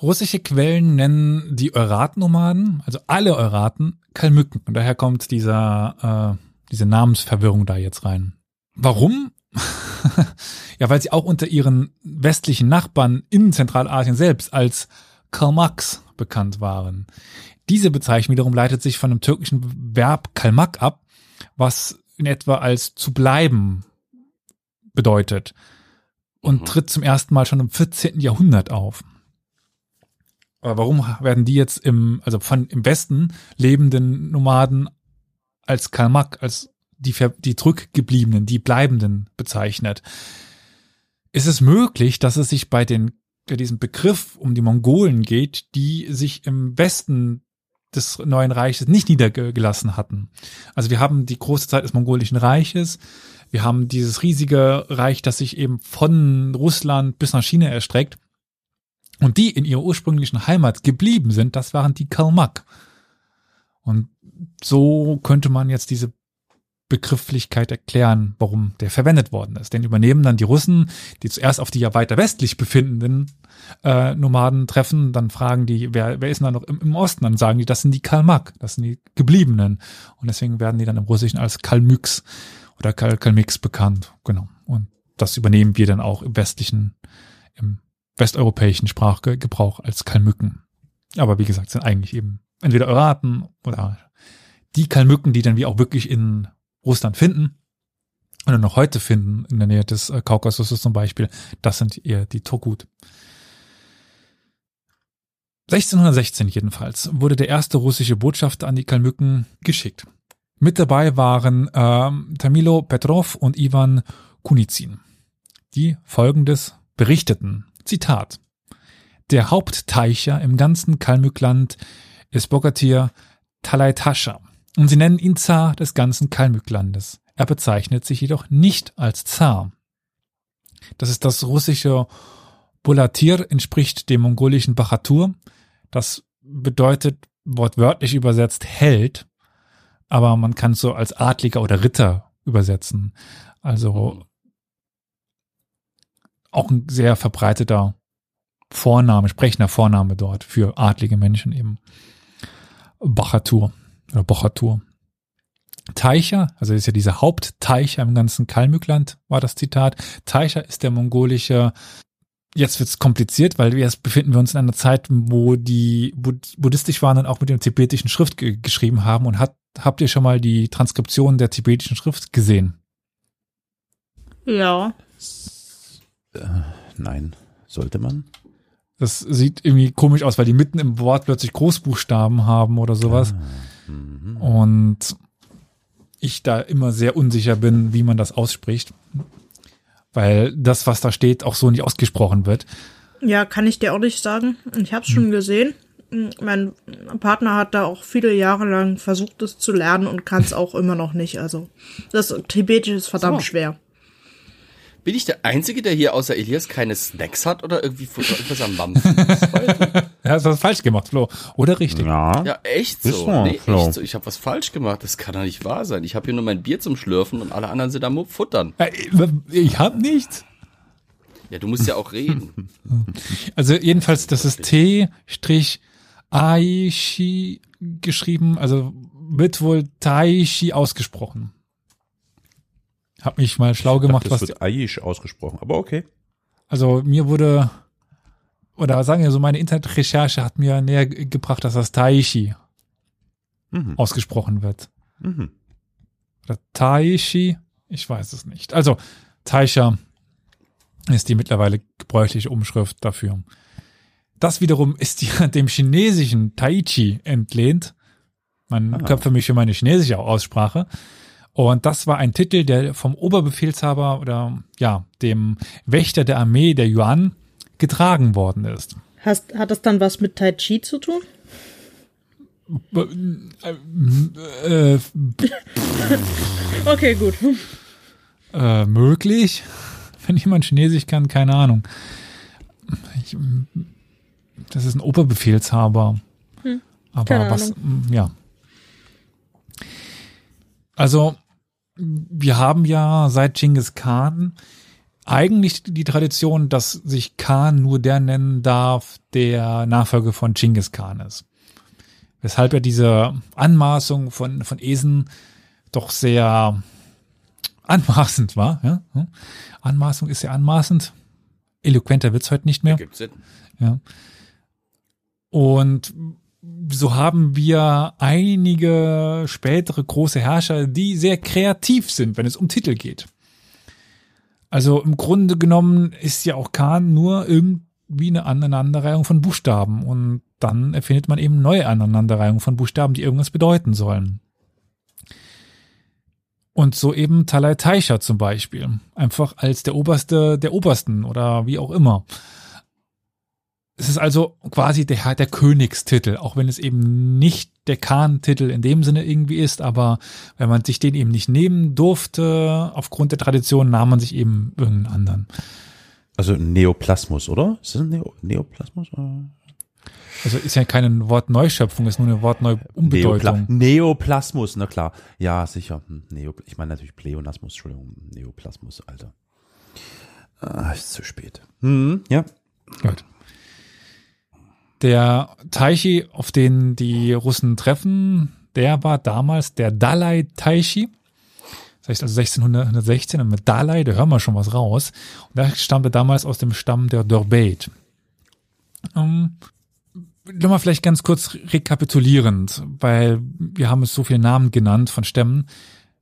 Russische Quellen nennen die Eurat-Nomaden, also alle Euraten, Kalmücken. Und daher kommt dieser, äh, diese Namensverwirrung da jetzt rein. Warum? ja, weil sie auch unter ihren westlichen Nachbarn in Zentralasien selbst als Kalmaks bekannt waren. Diese Bezeichnung wiederum leitet sich von dem türkischen Verb kalmak ab, was in etwa als zu bleiben bedeutet und Mhm. tritt zum ersten Mal schon im 14. Jahrhundert auf. Aber warum werden die jetzt im, also von im Westen lebenden Nomaden als Kalmak, als die, die zurückgebliebenen, die Bleibenden bezeichnet? Ist es möglich, dass es sich bei den, bei diesem Begriff um die Mongolen geht, die sich im Westen des neuen Reiches nicht niedergelassen hatten? Also wir haben die große Zeit des mongolischen Reiches, wir haben dieses riesige Reich, das sich eben von Russland bis nach China erstreckt. Und die in ihrer ursprünglichen Heimat geblieben sind, das waren die Kalmak. Und so könnte man jetzt diese Begrifflichkeit erklären, warum der verwendet worden ist. Den übernehmen dann die Russen, die zuerst auf die ja weiter westlich befindenden äh, Nomaden treffen, dann fragen die, wer, wer ist denn da noch im, im Osten? Dann sagen die, das sind die Kalmak, das sind die Gebliebenen. Und deswegen werden die dann im Russischen als Kalmyks oder Kal Kalmyks bekannt. Genau. Und das übernehmen wir dann auch im westlichen, im westeuropäischen Sprachgebrauch als Kalmücken. Aber wie gesagt, sind eigentlich eben entweder Euraten oder die Kalmücken, die dann wir auch wirklich in Russland finden oder noch heute finden, in der Nähe des äh, Kaukasus zum Beispiel, das sind eher die Togut. 1616 jedenfalls wurde der erste russische Botschafter an die Kalmücken geschickt. Mit dabei waren ähm, Tamilo Petrov und Ivan Kunizin, die folgendes berichteten. Zitat. Der Hauptteicher im ganzen Kalmückland ist Bogatir Talaitascha und sie nennen ihn Zar des ganzen Kalmücklandes. Er bezeichnet sich jedoch nicht als Zar. Das ist das russische Bolatir, entspricht dem mongolischen Bachatur. Das bedeutet wortwörtlich übersetzt Held, aber man kann es so als Adliger oder Ritter übersetzen. Also auch ein sehr verbreiteter Vorname, sprechender Vorname dort für adlige Menschen eben. Bachatur oder Bochatur. Teicher, also ist ja dieser Hauptteicher im ganzen Kalmückland, war das Zitat. Teicher ist der mongolische, jetzt wird's kompliziert, weil jetzt befinden wir uns in einer Zeit, wo die Bud buddhistisch waren und auch mit dem tibetischen Schrift ge geschrieben haben. Und hat, habt ihr schon mal die Transkription der tibetischen Schrift gesehen? Ja. Nein, sollte man? Das sieht irgendwie komisch aus, weil die mitten im Wort plötzlich Großbuchstaben haben oder sowas. Mhm. Und ich da immer sehr unsicher bin, wie man das ausspricht. Weil das, was da steht, auch so nicht ausgesprochen wird. Ja, kann ich dir auch nicht sagen. Ich habe es schon gesehen. Mein Partner hat da auch viele Jahre lang versucht, es zu lernen und kann es auch immer noch nicht. Also das Tibetische ist verdammt So. schwer. Bin ich der Einzige, der hier außer Elias keine Snacks hat oder irgendwie etwas am Mampfen ist heute? Ja, hast was falsch gemacht, Flo. Oder richtig? Ja. Ja, echt so. so, Nee, Flo. echt so. Ich habe was falsch gemacht. Das kann doch nicht wahr sein. Ich habe hier nur mein Bier zum Schlürfen und alle anderen sind am Futtern. Äh, Ich hab nichts. Ja, du musst ja auch reden. Also jedenfalls, das ist T-Aishi geschrieben, also wird wohl Taishi ausgesprochen. Hab mich mal schlau gemacht, das was wird Aish ausgesprochen, aber okay. Also mir wurde, oder sagen wir so, meine Internetrecherche hat mir näher ge- gebracht, dass das Taishi Mhm. ausgesprochen wird. Mhm. Oder Taishi, ich weiß es nicht. Also Taisha ist die mittlerweile gebräuchliche Umschrift dafür. Das wiederum ist ja dem chinesischen Taichi entlehnt. Man Ah. köpfe mich für meine chinesische Aussprache. Und das war ein Titel, der vom Oberbefehlshaber oder ja, dem Wächter der Armee der Yuan getragen worden ist. Hast, hat das dann was mit Tai Chi zu tun? Äh, Okay, gut. äh, möglich, wenn jemand Chinesisch kann, keine Ahnung. Ich, das ist ein Oberbefehlshaber. Aber keine was, ja. Also, wir haben ja seit Genghis Khan eigentlich die Tradition, dass sich Khan nur der nennen darf, der Nachfolger von Genghis Khan ist. Weshalb ja diese Anmaßung von, von Esen doch sehr anmaßend war. Ja? Anmaßung ist ja anmaßend. Eloquenter wird's heute nicht mehr. Gibt's Sinn. Ja. Und so haben wir einige spätere große Herrscher, die sehr kreativ sind, wenn es um Titel geht. Also im Grunde genommen ist ja auch Khan nur irgendwie eine Aneinanderreihung von Buchstaben und dann erfindet man eben neue Aneinanderreihungen von Buchstaben, die irgendwas bedeuten sollen. Und so eben Talai Taisha zum Beispiel. Einfach als der Oberste der Obersten oder wie auch immer. Es ist also quasi der, der Königstitel, auch wenn es eben nicht der Khan-Titel in dem Sinne irgendwie ist, aber wenn man sich den eben nicht nehmen durfte, aufgrund der Tradition, nahm man sich eben irgendeinen anderen. Also Neoplasmus, oder? Ist das ein Neo Neoplasmus? Also ist ja keine Wortneuschöpfung, ist nur eine Wortneuumbedeutung. Neopla Neoplasmus, na klar. Ja, sicher. Hm, Neo ich meine natürlich Pleonasmus, Entschuldigung. Neoplasmus, Alter. Ah, ist zu spät. Hm, ja. Gut. Der Taichi, auf den die Russen treffen, der war damals der Dalai Taichi. Das heißt also 1616 und mit Dalai, da hören wir schon was raus. Und der stammte damals aus dem Stamm der Dorbeit. Ähm, Nochmal vielleicht ganz kurz rekapitulierend, weil wir haben es so viele Namen genannt von Stämmen.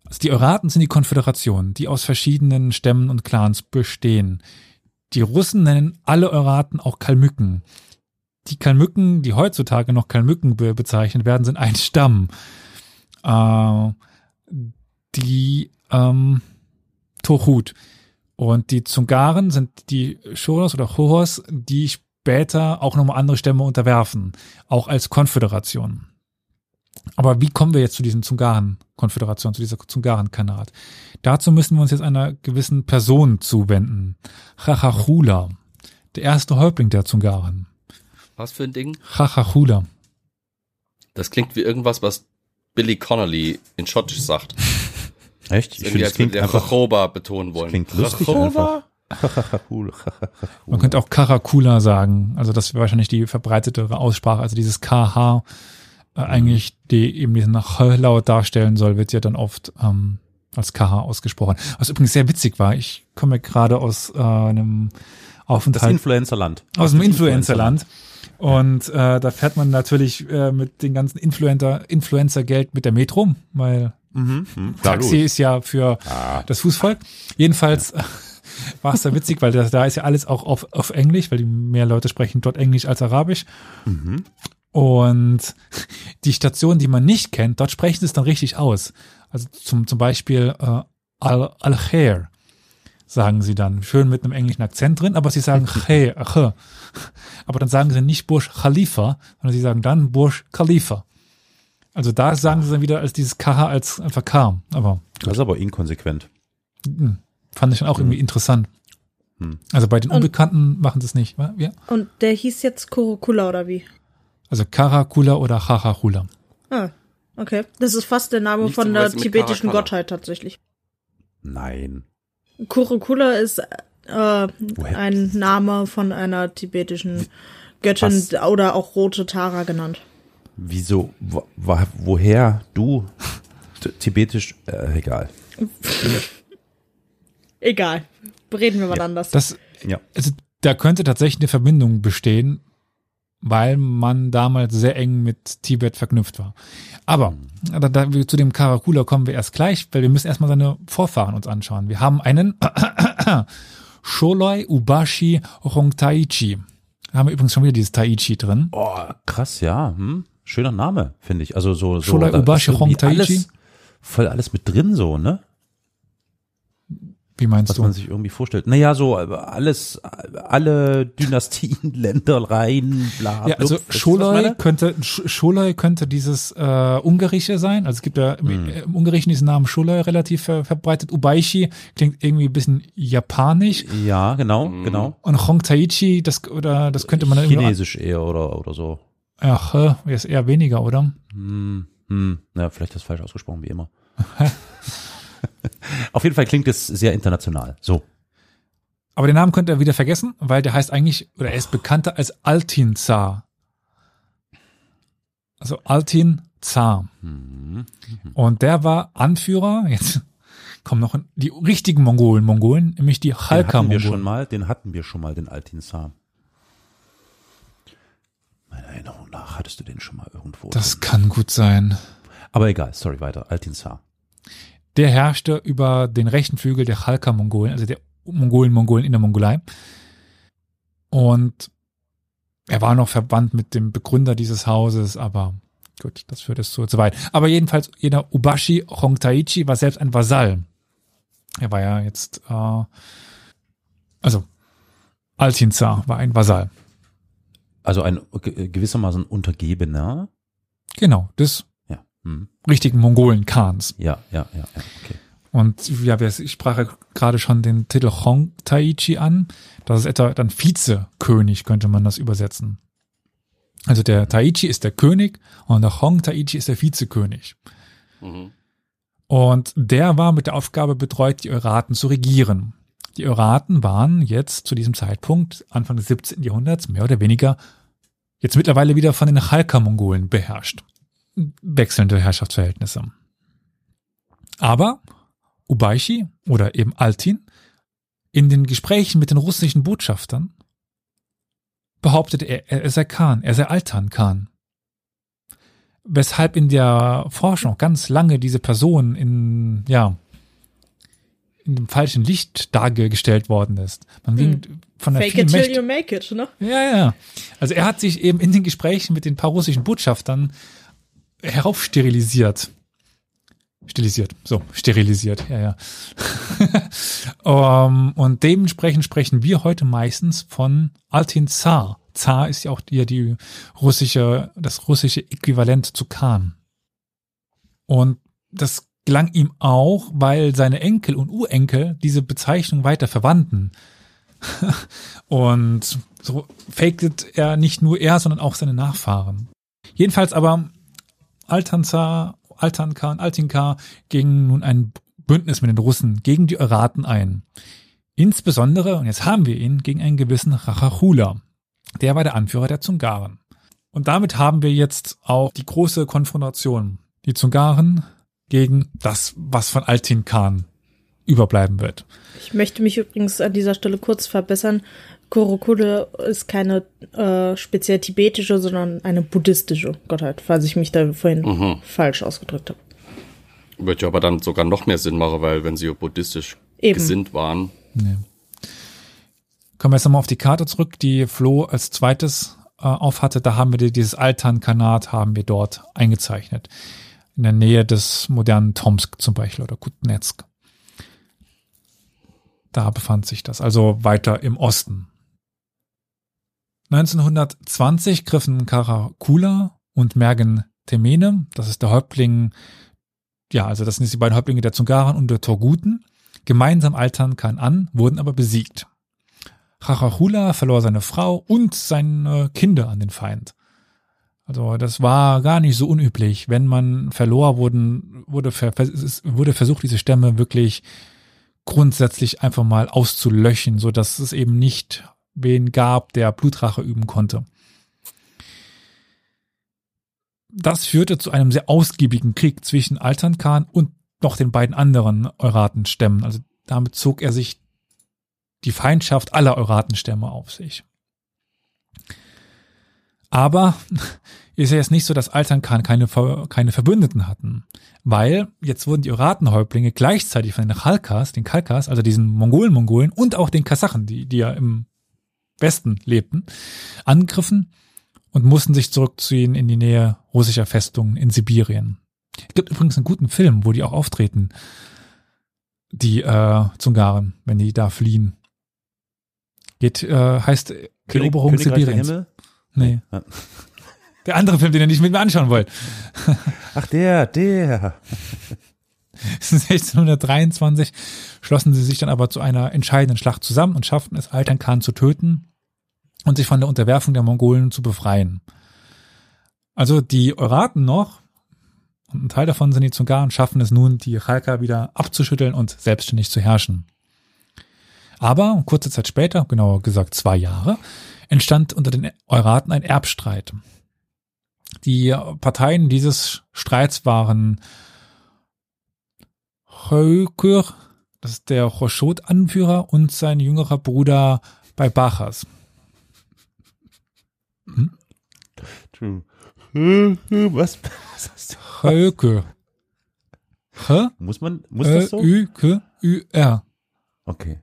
Also die Euraten sind die Konföderation, die aus verschiedenen Stämmen und Clans bestehen. Die Russen nennen alle Euraten auch Kalmücken. Die Kalmücken, die heutzutage noch Kalmücken be bezeichnet werden, sind ein Stamm. Äh, die ähm, Tochut. Und die Zungaren sind die Choros oder Choros, die später auch nochmal andere Stämme unterwerfen, auch als Konföderation. Aber wie kommen wir jetzt zu diesen Zungaren-Konföderation, zu dieser Zungaren-Kanat? Dazu müssen wir uns jetzt einer gewissen Person zuwenden. Chachachula, der erste Häuptling der Zungaren. Was für ein Ding? Chachachula. Das klingt wie irgendwas, was Billy Connolly in Schottisch sagt. Echt? Ich finde, als würde der Chachoba betonen wollen. klingt lustig Chachoba? Man könnte auch Karakula sagen. Also das wäre wahrscheinlich die verbreitetere Aussprache. Also dieses KH äh, eigentlich, die eben diesen H-Laut darstellen soll, wird ja dann oft ähm, als KH ausgesprochen. Was übrigens sehr witzig war. Ich komme gerade aus äh, einem Das Aufenthalt Influencerland. aus dem Influencerland. Und äh, da fährt man natürlich äh, mit den ganzen Influencer, Influencer-Geld mit der Metro, weil Mhm. mhm. Taxi ist ja für Ah. das Fußvolk. Jedenfalls war es da witzig, weil da, da ist ja alles auch auf, auf Englisch, weil die mehr Leute sprechen dort Englisch als Arabisch. Mhm. Und die Station, die man nicht kennt, dort sprechen sie es dann richtig aus. Also zum, zum Beispiel äh, Al- Al-Khair sagen sie dann, schön mit einem englischen Akzent drin, aber sie sagen Khair, ach. aber dann sagen sie nicht Burj Khalifa, sondern sie sagen dann Burj Khalifa. Also da sagen sie dann wieder als dieses KH als einfach K. Aber Das ist aber inkonsequent. hm, fand ich dann auch irgendwie interessant. Hm. Also bei den Und- Unbekannten machen sie es nicht. wa? Ja? Und der hieß jetzt Kurukula oder wie? Also Karakula oder Chachachula. Ah, okay. Das ist fast der Name Nicht von der tibetischen Karakala. Gottheit tatsächlich. Nein. Kurukula ist äh, ein Name von einer tibetischen Göttin Was? oder auch rote Tara genannt. Wieso? Wo, woher du tibetisch? Äh, egal. Egal. Reden wir mal Ja, anders. Das, Ja. also da könnte tatsächlich eine Verbindung bestehen, weil man damals sehr eng mit Tibet verknüpft war. Aber da, da, zu dem Karakula kommen wir erst gleich, weil wir müssen erstmal seine Vorfahren uns anschauen. Wir haben einen Sholoi Ubashi Rongtaichi. Da haben wir übrigens schon wieder dieses Taichi drin. Oh, krass, ja. Hm? Schöner Name, finde ich. Also so, so ist Ubashi Rongtaichi? alles, voll alles mit drin so, ne? Wie meinst Was du? man sich irgendwie vorstellt. Naja, so äh, alles, alle Dynastien, Ländereien, bla. Ja, also was Scholoi könnte, Sch- Scholoi könnte dieses äh, Ungarische sein. Also es gibt ja im, Hm. im Ungarischen diesen Namen Scholoi relativ ver verbreitet. Ubaishi klingt irgendwie ein bisschen japanisch. Ja, genau, Mhm. genau. Und Hongtaichi, das oder das könnte man. Chinesisch eher oder, oder so. Ach, äh, ist eher weniger, oder? Hm, hm. Ja, vielleicht ist das falsch ausgesprochen, wie immer. Auf jeden Fall klingt es sehr international. So. Aber den Namen könnt ihr wieder vergessen, weil der heißt eigentlich, oder er ist bekannter als Altin Zar. Also Altin Zar. Mhm. Und der war Anführer, jetzt kommen noch die richtigen Mongolen, Mongolen, nämlich die Den hatten wir schon Halka-Mongolen. mal, den hatten wir schon mal, den Altin Sam. Meiner Erinnerung nach hattest du den schon mal irgendwo. Das kann gut sein. Aber egal, sorry, weiter. Altinsar. Der herrschte über den rechten Flügel der Chalka-Mongolen, also der Mongolen-Mongolen in der Mongolei. Und er war noch verwandt mit dem Begründer dieses Hauses, aber gut, das führt es zu, zu weit. Aber jedenfalls, jeder Ubashi Hongtaichi war selbst ein Vasall. Er war ja jetzt, äh, also Altinzar war ein Vasall. Also ein ge- gewissermaßen Untergebener. Genau, des Ja. Hm. richtigen Mongolen-Khans. Ja, ja, ja, ja, okay. Und ja, ich sprach ja gerade schon den Titel Hong Taichi an. Das ist etwa dann Vizekönig, könnte man das übersetzen. Also der Taichi ist der König und der Hong Taichi ist der Vizekönig. Mhm. Und der war mit der Aufgabe betreut, die Euraten zu regieren. Die Euraten waren jetzt zu diesem Zeitpunkt, Anfang des 17. Jahrhunderts, mehr oder weniger, jetzt mittlerweile wieder von den Chalka-Mongolen beherrscht. Wechselnde Herrschaftsverhältnisse. Aber Ubaishi oder eben Altin in den Gesprächen mit den russischen Botschaftern behauptete er, er sei Khan, er sei Altan Khan. Weshalb in der Forschung ganz lange diese Person in, ja, in dem falschen Licht dargestellt worden ist. Man ging von der Fake it till you make it, ne? ja, ja. Also er hat sich eben in den Gesprächen mit den paar russischen Botschaftern heraufsterilisiert. Stilisiert, so, sterilisiert, ja, ja. um, und dementsprechend sprechen wir heute meistens von Altin Zar. Zar ist ja auch die, die russische, das russische Äquivalent zu Khan. Und das gelang ihm auch, weil seine Enkel und Urenkel diese Bezeichnung weiter verwandten. Und so faked er nicht nur er, sondern auch seine Nachfahren. Jedenfalls aber Altanzar, Altanka und Altinka gingen nun ein Bündnis mit den Russen gegen die Euraten ein. Insbesondere, und jetzt haben wir ihn, gegen einen gewissen Rachachula. Der war der Anführer der Zungaren. Und damit haben wir jetzt auch die große Konfrontation. Die Zungaren gegen das, was von Altin Khan überbleiben wird. Ich möchte mich übrigens an dieser Stelle kurz verbessern. Kurokule ist keine äh, speziell tibetische, sondern eine buddhistische Gottheit, falls ich mich da vorhin Mhm. falsch ausgedrückt habe. Wird ja aber dann sogar noch mehr Sinn machen, weil wenn sie ja buddhistisch Eben. gesinnt waren, Kommen wir jetzt nochmal auf die Karte zurück, die Flo als zweites äh, aufhatte. Da haben wir die- dieses Altan-Kanat haben wir dort eingezeichnet. In der Nähe des modernen Tomsk zum Beispiel oder Kutnetsk. Da befand sich das, also weiter im Osten. 1920 griffen Karakula und Mergen Temene, das ist der Häuptling, ja, also das sind jetzt die beiden Häuptlinge der Zungaren und der Torguten, gemeinsam Altan Khan an, wurden aber besiegt. Chachachula verlor seine Frau und seine Kinder an den Feind. Also das war gar nicht so unüblich. Wenn man verlor, wurden, wurde, ver, wurde versucht, diese Stämme wirklich grundsätzlich einfach mal auszulöschen, so dass es eben nicht wen gab, der Blutrache üben konnte. Das führte zu einem sehr ausgiebigen Krieg zwischen Altan Khan und noch den beiden anderen Euratenstämmen. Also damit zog er sich die Feindschaft aller Euratenstämme auf sich. Aber ist ja jetzt nicht so, dass Altan Khan keine, keine Verbündeten hatten, weil jetzt wurden die Euratenhäuptlinge gleichzeitig von den Chalkas, den Kalkas, also diesen Mongolen-Mongolen und auch den Kasachen, die, die ja im Westen lebten, angegriffen und mussten sich zurückziehen in die Nähe russischer Festungen in Sibirien. Es gibt übrigens einen guten Film, wo die auch auftreten, die äh, Zungaren, wenn die da fliehen. Geht, äh, heißt Eroberung Königreich der Sibiriens. Himmel? Nee. Ja. Der andere Film, den ihr nicht mit mir anschauen wollt. Ach, der, der. 1623 schlossen sie sich dann aber zu einer entscheidenden Schlacht zusammen und schafften es, Khan zu töten und sich von der Unterwerfung der Mongolen zu befreien. Also die Euraten noch, und ein Teil davon sind die Zungaren, schaffen es nun, die Chalka wieder abzuschütteln und selbstständig zu herrschen. Aber kurze Zeit später, genauer gesagt zwei Jahre, entstand unter den Euraten ein Erbstreit. Die Parteien dieses Streits waren Höykür, das ist der Choshot-Anführer und sein jüngerer Bruder bei Bachas. Was? Was hast du? Hölke. H? Muss man, muss Ö, das so? Ü, K, Ü, R. Okay.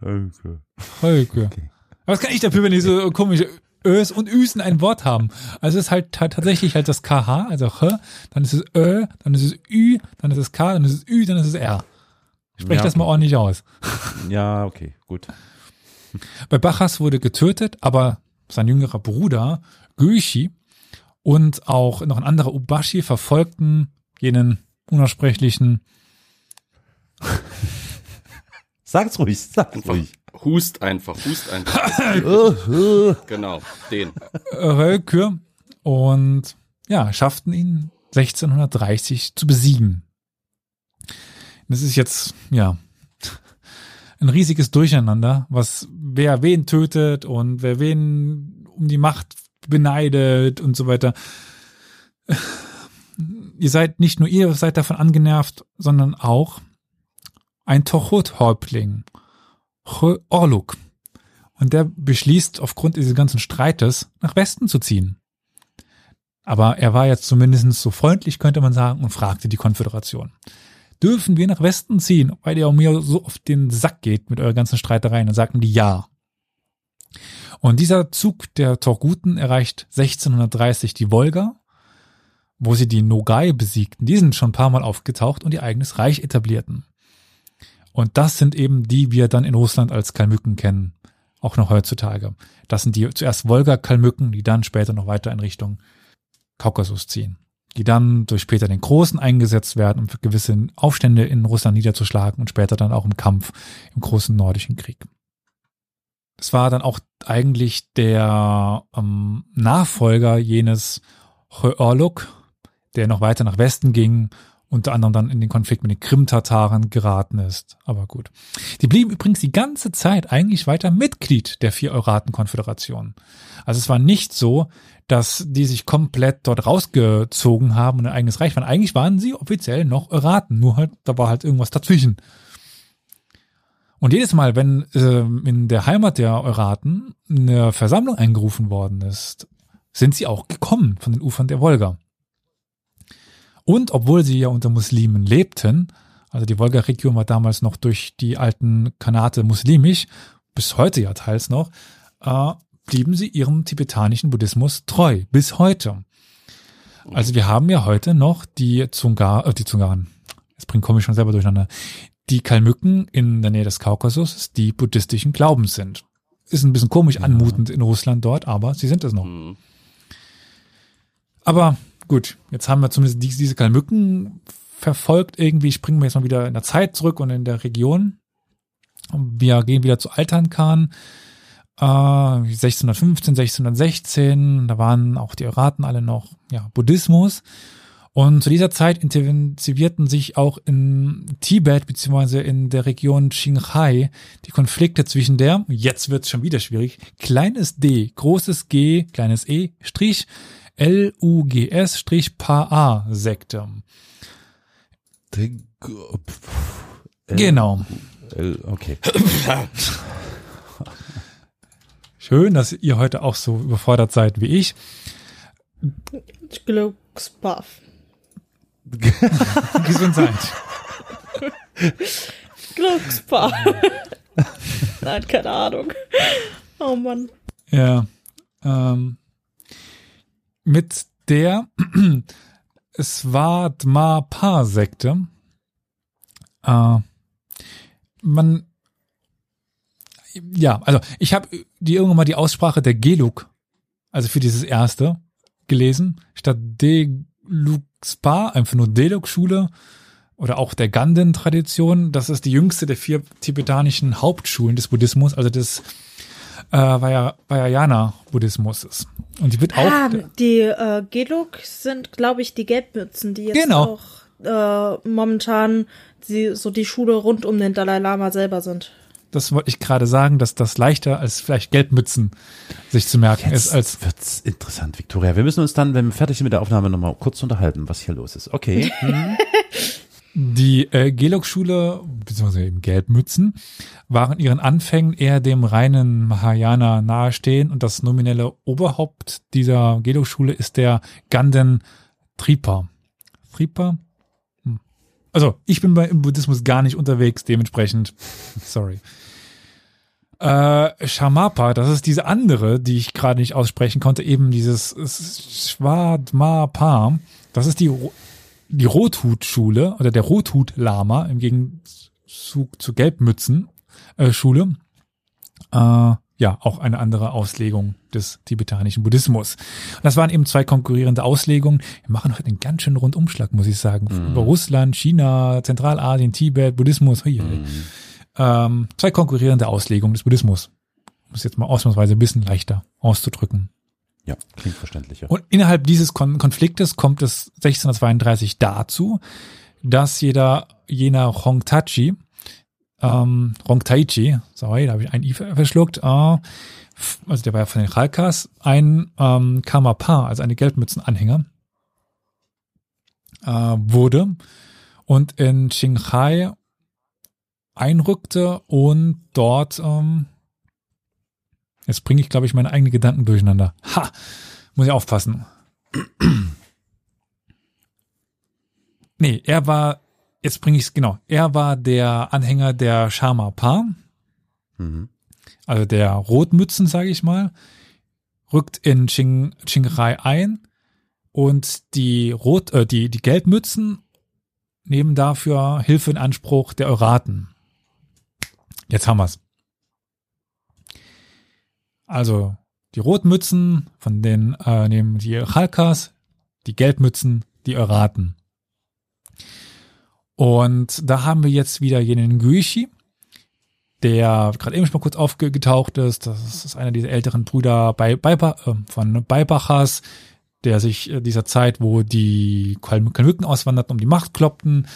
Okay. Hölke. Okay. Was kann ich dafür, wenn die so komische Ös und Üs in ein Wort haben? Also es ist halt ta- tatsächlich halt das KH, also H, dann ist es Ö, dann ist es Ü, dann ist es K, dann ist es Ü, dann ist es R. Sprech Ja, das mal ordentlich aus. Ja, okay, gut. Bei Bacchus wurde getötet, aber sein jüngerer Bruder Göshi und auch noch ein anderer Ubashi verfolgten jenen unaussprechlichen Sag's ruhig, sag's Einfach ruhig. hust einfach, hust einfach. genau, den. Rölke und ja, schafften ihn 1630 zu besiegen. Das ist jetzt, ja, ein riesiges Durcheinander, was wer wen tötet und wer wen um die Macht beneidet und so weiter. Ihr seid nicht nur ihr seid davon angenervt, sondern auch ein Tochot-Häuptling, Orluk. Und der beschließt aufgrund dieses ganzen Streites nach Westen zu ziehen. Aber er war jetzt zumindest so freundlich, könnte man sagen, und fragte die Konföderation. Dürfen wir nach Westen ziehen, weil ihr mir so auf den Sack geht mit euren ganzen Streitereien? Und sagten die ja. Und dieser Zug der Torguten erreicht 1630 die Wolga, wo sie die Nogai besiegten. Die sind schon ein paar Mal aufgetaucht und ihr eigenes Reich etablierten. Und das sind eben die wir dann in Russland als Kalmücken kennen, auch noch heutzutage. Das sind die zuerst Wolga-Kalmücken, die dann später noch weiter in Richtung Kaukasus ziehen, die dann durch Peter den Großen eingesetzt werden, um gewisse Aufstände in Russland niederzuschlagen und später dann auch im Kampf im großen nordischen Krieg. Es war dann auch eigentlich der ähm, Nachfolger jenes Orluk, der noch weiter nach Westen ging, unter anderem dann in den Konflikt mit den Krim-Tataren geraten ist. Aber gut. Die blieben übrigens die ganze Zeit eigentlich weiter Mitglied der vier Euraten-Konföderation. Also es war nicht so, dass die sich komplett dort rausgezogen haben und ein eigenes Reich waren. Eigentlich waren sie offiziell noch Euraten, nur halt, da war halt irgendwas dazwischen. Und jedes Mal, wenn äh, in der Heimat der Euraten eine Versammlung eingerufen worden ist, sind sie auch gekommen von den Ufern der Wolga. Und obwohl sie ja unter Muslimen lebten, also die Wolga-Region war damals noch durch die alten Kanate muslimisch, bis heute ja teils noch, äh, blieben sie ihrem tibetanischen Buddhismus treu, bis heute. Also wir haben ja heute noch die Zungar, äh, die Zungaren, jetzt bringt komme ich schon selber durcheinander, die Kalmücken in der Nähe des Kaukasus, die buddhistischen Glaubens sind. Ist ein bisschen komisch anmutend in Russland dort, aber sie sind es noch. Mhm. Aber gut, jetzt haben wir zumindest die- diese Kalmücken verfolgt. Irgendwie springen wir jetzt mal wieder in der Zeit zurück und in der Region. Wir gehen wieder zu Altankan. Äh, 1615, 1616, da waren auch die Euraten alle noch ja, Buddhismus. Und zu dieser Zeit intensivierten sich auch in Tibet beziehungsweise in der Region Qinghai die Konflikte zwischen der, jetzt wird es schon wieder schwierig, kleines d, großes g, kleines e, Strich, L-U-G-S, Strich, Pa-A-Sekte. Genau. L- Okay. Schön, dass ihr heute auch so überfordert seid wie ich. Glückspaff. Gesundheit. Glückspaff. Nein, keine Ahnung. Oh Mann. Ja. Ähm, mit der Swadma-Pa-Sekte. Äh, man ja, also ich habe die irgendwann mal die Aussprache der Geluk, also für dieses erste, gelesen, statt Deluxpa, einfach nur Deluk-Schule oder auch der Ganden-Tradition. Das ist die jüngste der vier tibetanischen Hauptschulen des Buddhismus, also des äh, Vajra- Vajrayana-Buddhismus. Und die wird auch Ah, die äh, Geluk sind, glaube ich, die Gelbmützen, die jetzt Genau. auch äh, momentan die, so die Schule rund um den Dalai Lama selber sind. Das wollte ich gerade sagen, dass das leichter als vielleicht Gelbmützen sich zu merken ist, als Jetzt wird's interessant, Victoria. Wir müssen uns dann, wenn wir fertig sind mit der Aufnahme, nochmal kurz unterhalten, was hier los ist. Okay. Hm. Die äh, Gelok-Schule, beziehungsweise eben Gelbmützen, waren ihren Anfängen eher dem reinen Mahayana nahestehen und das nominelle Oberhaupt dieser Gelok-Schule ist der Ganden Tripa. Tripa? Hm. Also, ich bin bei, im Buddhismus gar nicht unterwegs, dementsprechend, sorry. Äh, Shamapa, das ist diese andere, die ich gerade nicht aussprechen konnte, eben dieses Schwadmapa. Das ist die, die Rothut-Schule oder der Rothut-Lama im Gegenzug zur Gelbmützen-Schule. Äh, ja, auch eine andere Auslegung des tibetanischen Buddhismus. Und das waren eben zwei konkurrierende Auslegungen. Wir machen heute einen ganz schönen Rundumschlag, muss ich sagen. Mhm. Über Russland, China, Zentralasien, Tibet, Buddhismus. Hier. Mhm. Ähm, zwei konkurrierende Auslegungen des Buddhismus. Um es jetzt mal ausnahmsweise ein bisschen leichter auszudrücken. Ja, klingt verständlicher. Und innerhalb dieses Kon Konfliktes kommt es 1632 dazu, dass jeder jener Hongtachi, ähm, Hongtaichi, sorry, da habe ich ein I verschluckt, äh, also der war ja von den Chalkas, ein ähm, Kamapa, also eine Gelbmützenanhänger, äh, wurde und in Qinghai einrückte und dort ähm, Jetzt bringe ich, glaube ich, meine eigenen Gedanken durcheinander. Ha! Muss ich aufpassen. nee, er war, jetzt bringe ich es genau, er war der Anhänger der Shama Pa, Mhm. also der Rotmützen, sage ich mal, rückt in Ching, Qinghai ein und die Rot, äh, die, die Gelbmützen nehmen dafür Hilfe in Anspruch der Euraten. Jetzt haben wir's. Also die Rotmützen von den äh, nehmen die Chalkas, die Gelbmützen, die Euraten. Und da haben wir jetzt wieder jenen Guishi, der gerade eben schon mal kurz aufgetaucht ist. Das ist einer dieser älteren Brüder bei, bei, äh, von Beibachers, der sich äh, dieser Zeit, wo die Kalmücken auswanderten, um die Macht kloppten.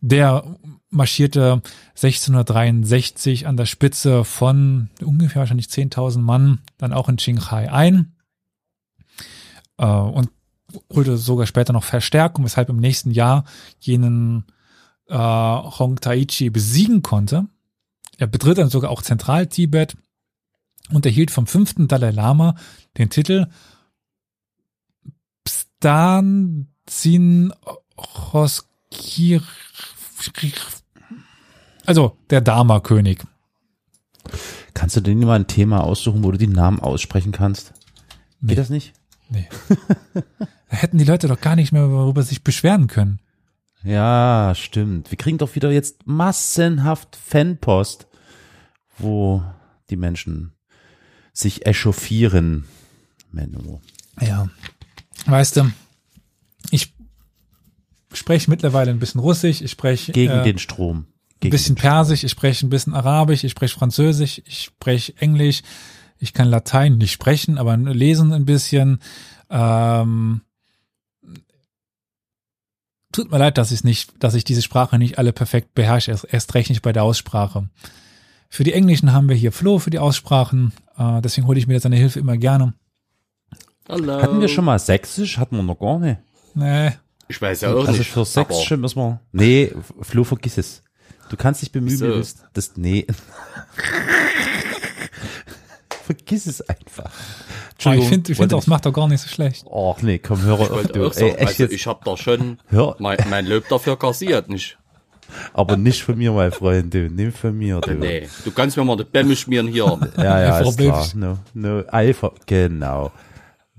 Der marschierte 1663 an der Spitze von ungefähr wahrscheinlich 10.000 Mann dann auch in Qinghai ein äh, und holte sogar später noch Verstärkung, weshalb im nächsten Jahr jenen äh, Hong Taichi besiegen konnte. Er betritt dann sogar auch Zentral-Tibet und erhielt vom fünften Dalai Lama den Titel Pstan Zin Also der Dharma-König. Kannst du dir mal ein Thema aussuchen, wo du die Namen aussprechen kannst? Nee. Geht das nicht? Nee. da hätten die Leute doch gar nicht mehr darüber sich beschweren können. Ja, stimmt. Wir kriegen doch wieder jetzt massenhaft Fanpost, wo die Menschen sich echauffieren. Menno. Ja. Weißt du, spreche mittlerweile ein bisschen Russisch, ich spreche Gegen äh, den Strom. ein Gegen bisschen den Strom. Persisch, ich spreche ein bisschen Arabisch, ich spreche Französisch, ich spreche Englisch, ich kann Latein nicht sprechen, aber lesen ein bisschen. Ähm, tut mir leid, dass ich nicht, dass ich diese Sprache nicht alle perfekt beherrsche, erst, erst recht nicht bei der Aussprache. Für die Englischen haben wir hier Flo für die Aussprachen, äh, deswegen hole ich mir seine Hilfe immer gerne. Hallo. Hatten wir schon mal Sächsisch? Hatten wir noch gar nicht. Nee, Ich weiß ja auch also nicht. für aber Sächsisch müssen wir. Nee, Flo, vergiss es. Du kannst dich bemühen, wie du willst. Das, nee. vergiss es einfach. aber ich finde, ich finde, das macht doch gar nicht so schlecht. Och nee, komm, hör Ich auf. Du, sagen, ey, echt also jetzt, ich habe da schon hör, mein, mein Lob dafür kassiert, nicht? aber nicht von mir, mein Freund, du. Nimm von mir, du. Nee, du kannst mir mal die Bämme schmieren hier. Ja, ja, ist klar. No, no, Alpha, genau.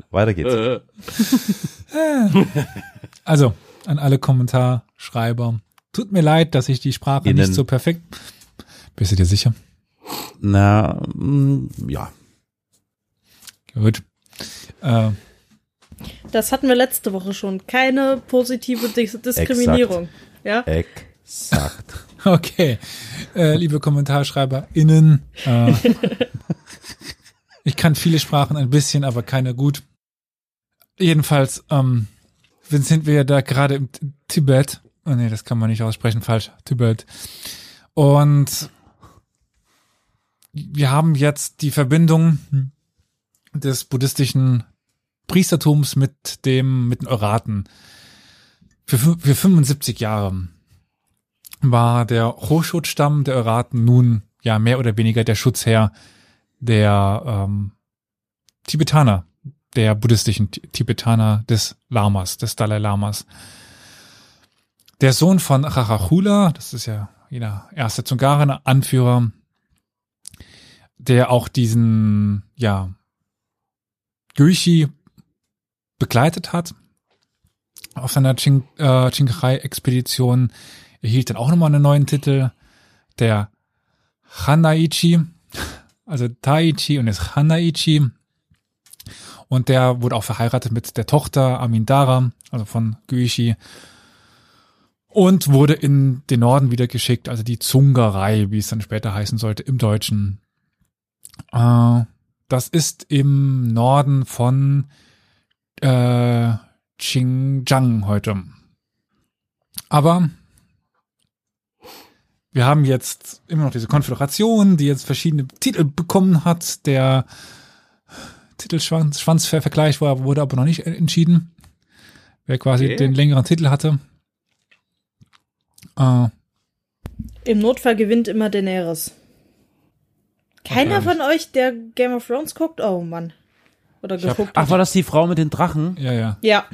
Weiter geht's. Also, an alle Kommentarschreiber. Tut mir leid, dass ich die Sprache Innen. nicht so perfekt. Bist du dir sicher? Na, mm, ja. Gut. Äh, Das hatten wir letzte Woche schon. Keine positive Dis Diskriminierung. Ja? Exakt. okay. Äh, liebe KommentarschreiberInnen. Äh, ich kann viele Sprachen ein bisschen, aber keine gut. Jedenfalls, ähm, sind wir da gerade im Tibet. Oh nee, das kann man nicht aussprechen, falsch. Tibet. Und wir haben jetzt die Verbindung des buddhistischen Priestertums mit dem, mit den Euraten. Für, fü- für 75 Jahre. war der Hoshut-Stamm der Iraten nun ja mehr oder weniger der Schutzherr der ähm, Tibetaner, der buddhistischen Ti- Tibetaner des Lamas, des Dalai Lamas. Der Sohn von Chachachula, das ist ja jener erste Zungaren-Anführer, der auch diesen, ja, Gyushi begleitet hat auf seiner Ching, äh, Chinkai-Expedition, erhielt dann auch nochmal einen neuen Titel, der Hanaichi, also Taichi und jetzt Hanaichi. Und der wurde auch verheiratet mit der Tochter Amindara, also von Gyushi. Und wurde in den Norden wieder geschickt, also die Zungerei, wie es dann später heißen sollte, im Deutschen. Äh, das ist im Norden von äh, Xinjiang heute. Aber wir haben jetzt immer noch diese Konföderation, die jetzt verschiedene Titel bekommen hat. Der Titelschwanz, Schwanzvergleich war, wurde aber noch nicht entschieden, wer quasi Okay. den längeren Titel hatte. Äh, Im Notfall gewinnt immer Daenerys. Keiner Okay. von euch, der Game of Thrones guckt? Oh Mann. Oder hab- geguckt Ach, hat. war das die Frau mit den Drachen? ja, ja. Ja,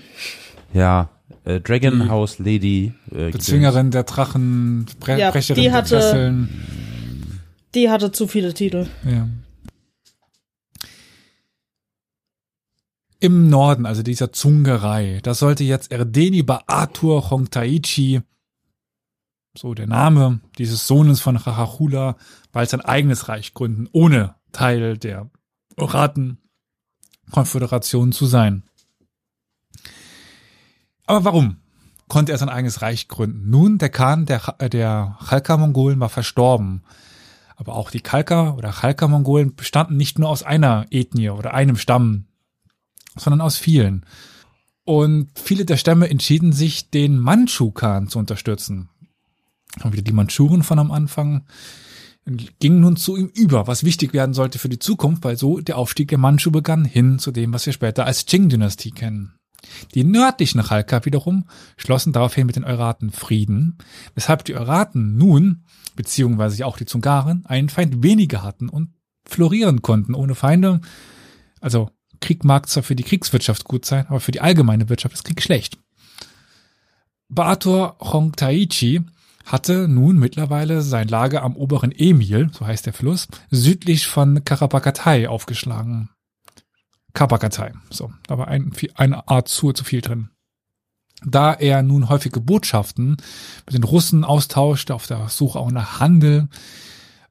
Ja, äh, Dragon House Lady. Äh, Bezwingerin der Drachen, Bre Ja, Brecherin die der hatte- Fesseln. die hatte zu viele Titel. Ja. Im Norden, also dieser Zungerei, da sollte jetzt Erdeni Baatur Hongtaichi, so der Name dieses Sohnes von Chachachula, bald sein eigenes Reich gründen, ohne Teil der Oraten-Konföderation zu sein. Aber warum konnte er sein eigenes Reich gründen? Nun, der Khan der, der Chalka-Mongolen war verstorben. Aber auch die Kalka oder Chalka-Mongolen bestanden nicht nur aus einer Ethnie oder einem Stamm, sondern aus vielen. Und viele der Stämme entschieden sich, den Mandschu-Khan zu unterstützen. Haben wieder die Mandschuren von am Anfang gingen nun zu ihm über, was wichtig werden sollte für die Zukunft, weil so der Aufstieg der Mandschu begann, hin zu dem, was wir später als Qing-Dynastie kennen. Die nördlichen Chalka wiederum schlossen daraufhin mit den Euraten Frieden, weshalb die Euraten nun, beziehungsweise auch die Zungaren, einen Feind weniger hatten und florieren konnten ohne Feinde. Also Krieg mag zwar für die Kriegswirtschaft gut sein, aber für die allgemeine Wirtschaft ist Krieg schlecht. Baator Hongtaichi hatte nun mittlerweile sein Lager am oberen Emil, so heißt der Fluss, südlich von Karabakatai aufgeschlagen. Kabakatai, so, da war ein, eine Art zu, zu viel drin. Da er nun häufige Botschaften mit den Russen austauschte, auf der Suche auch nach Handel,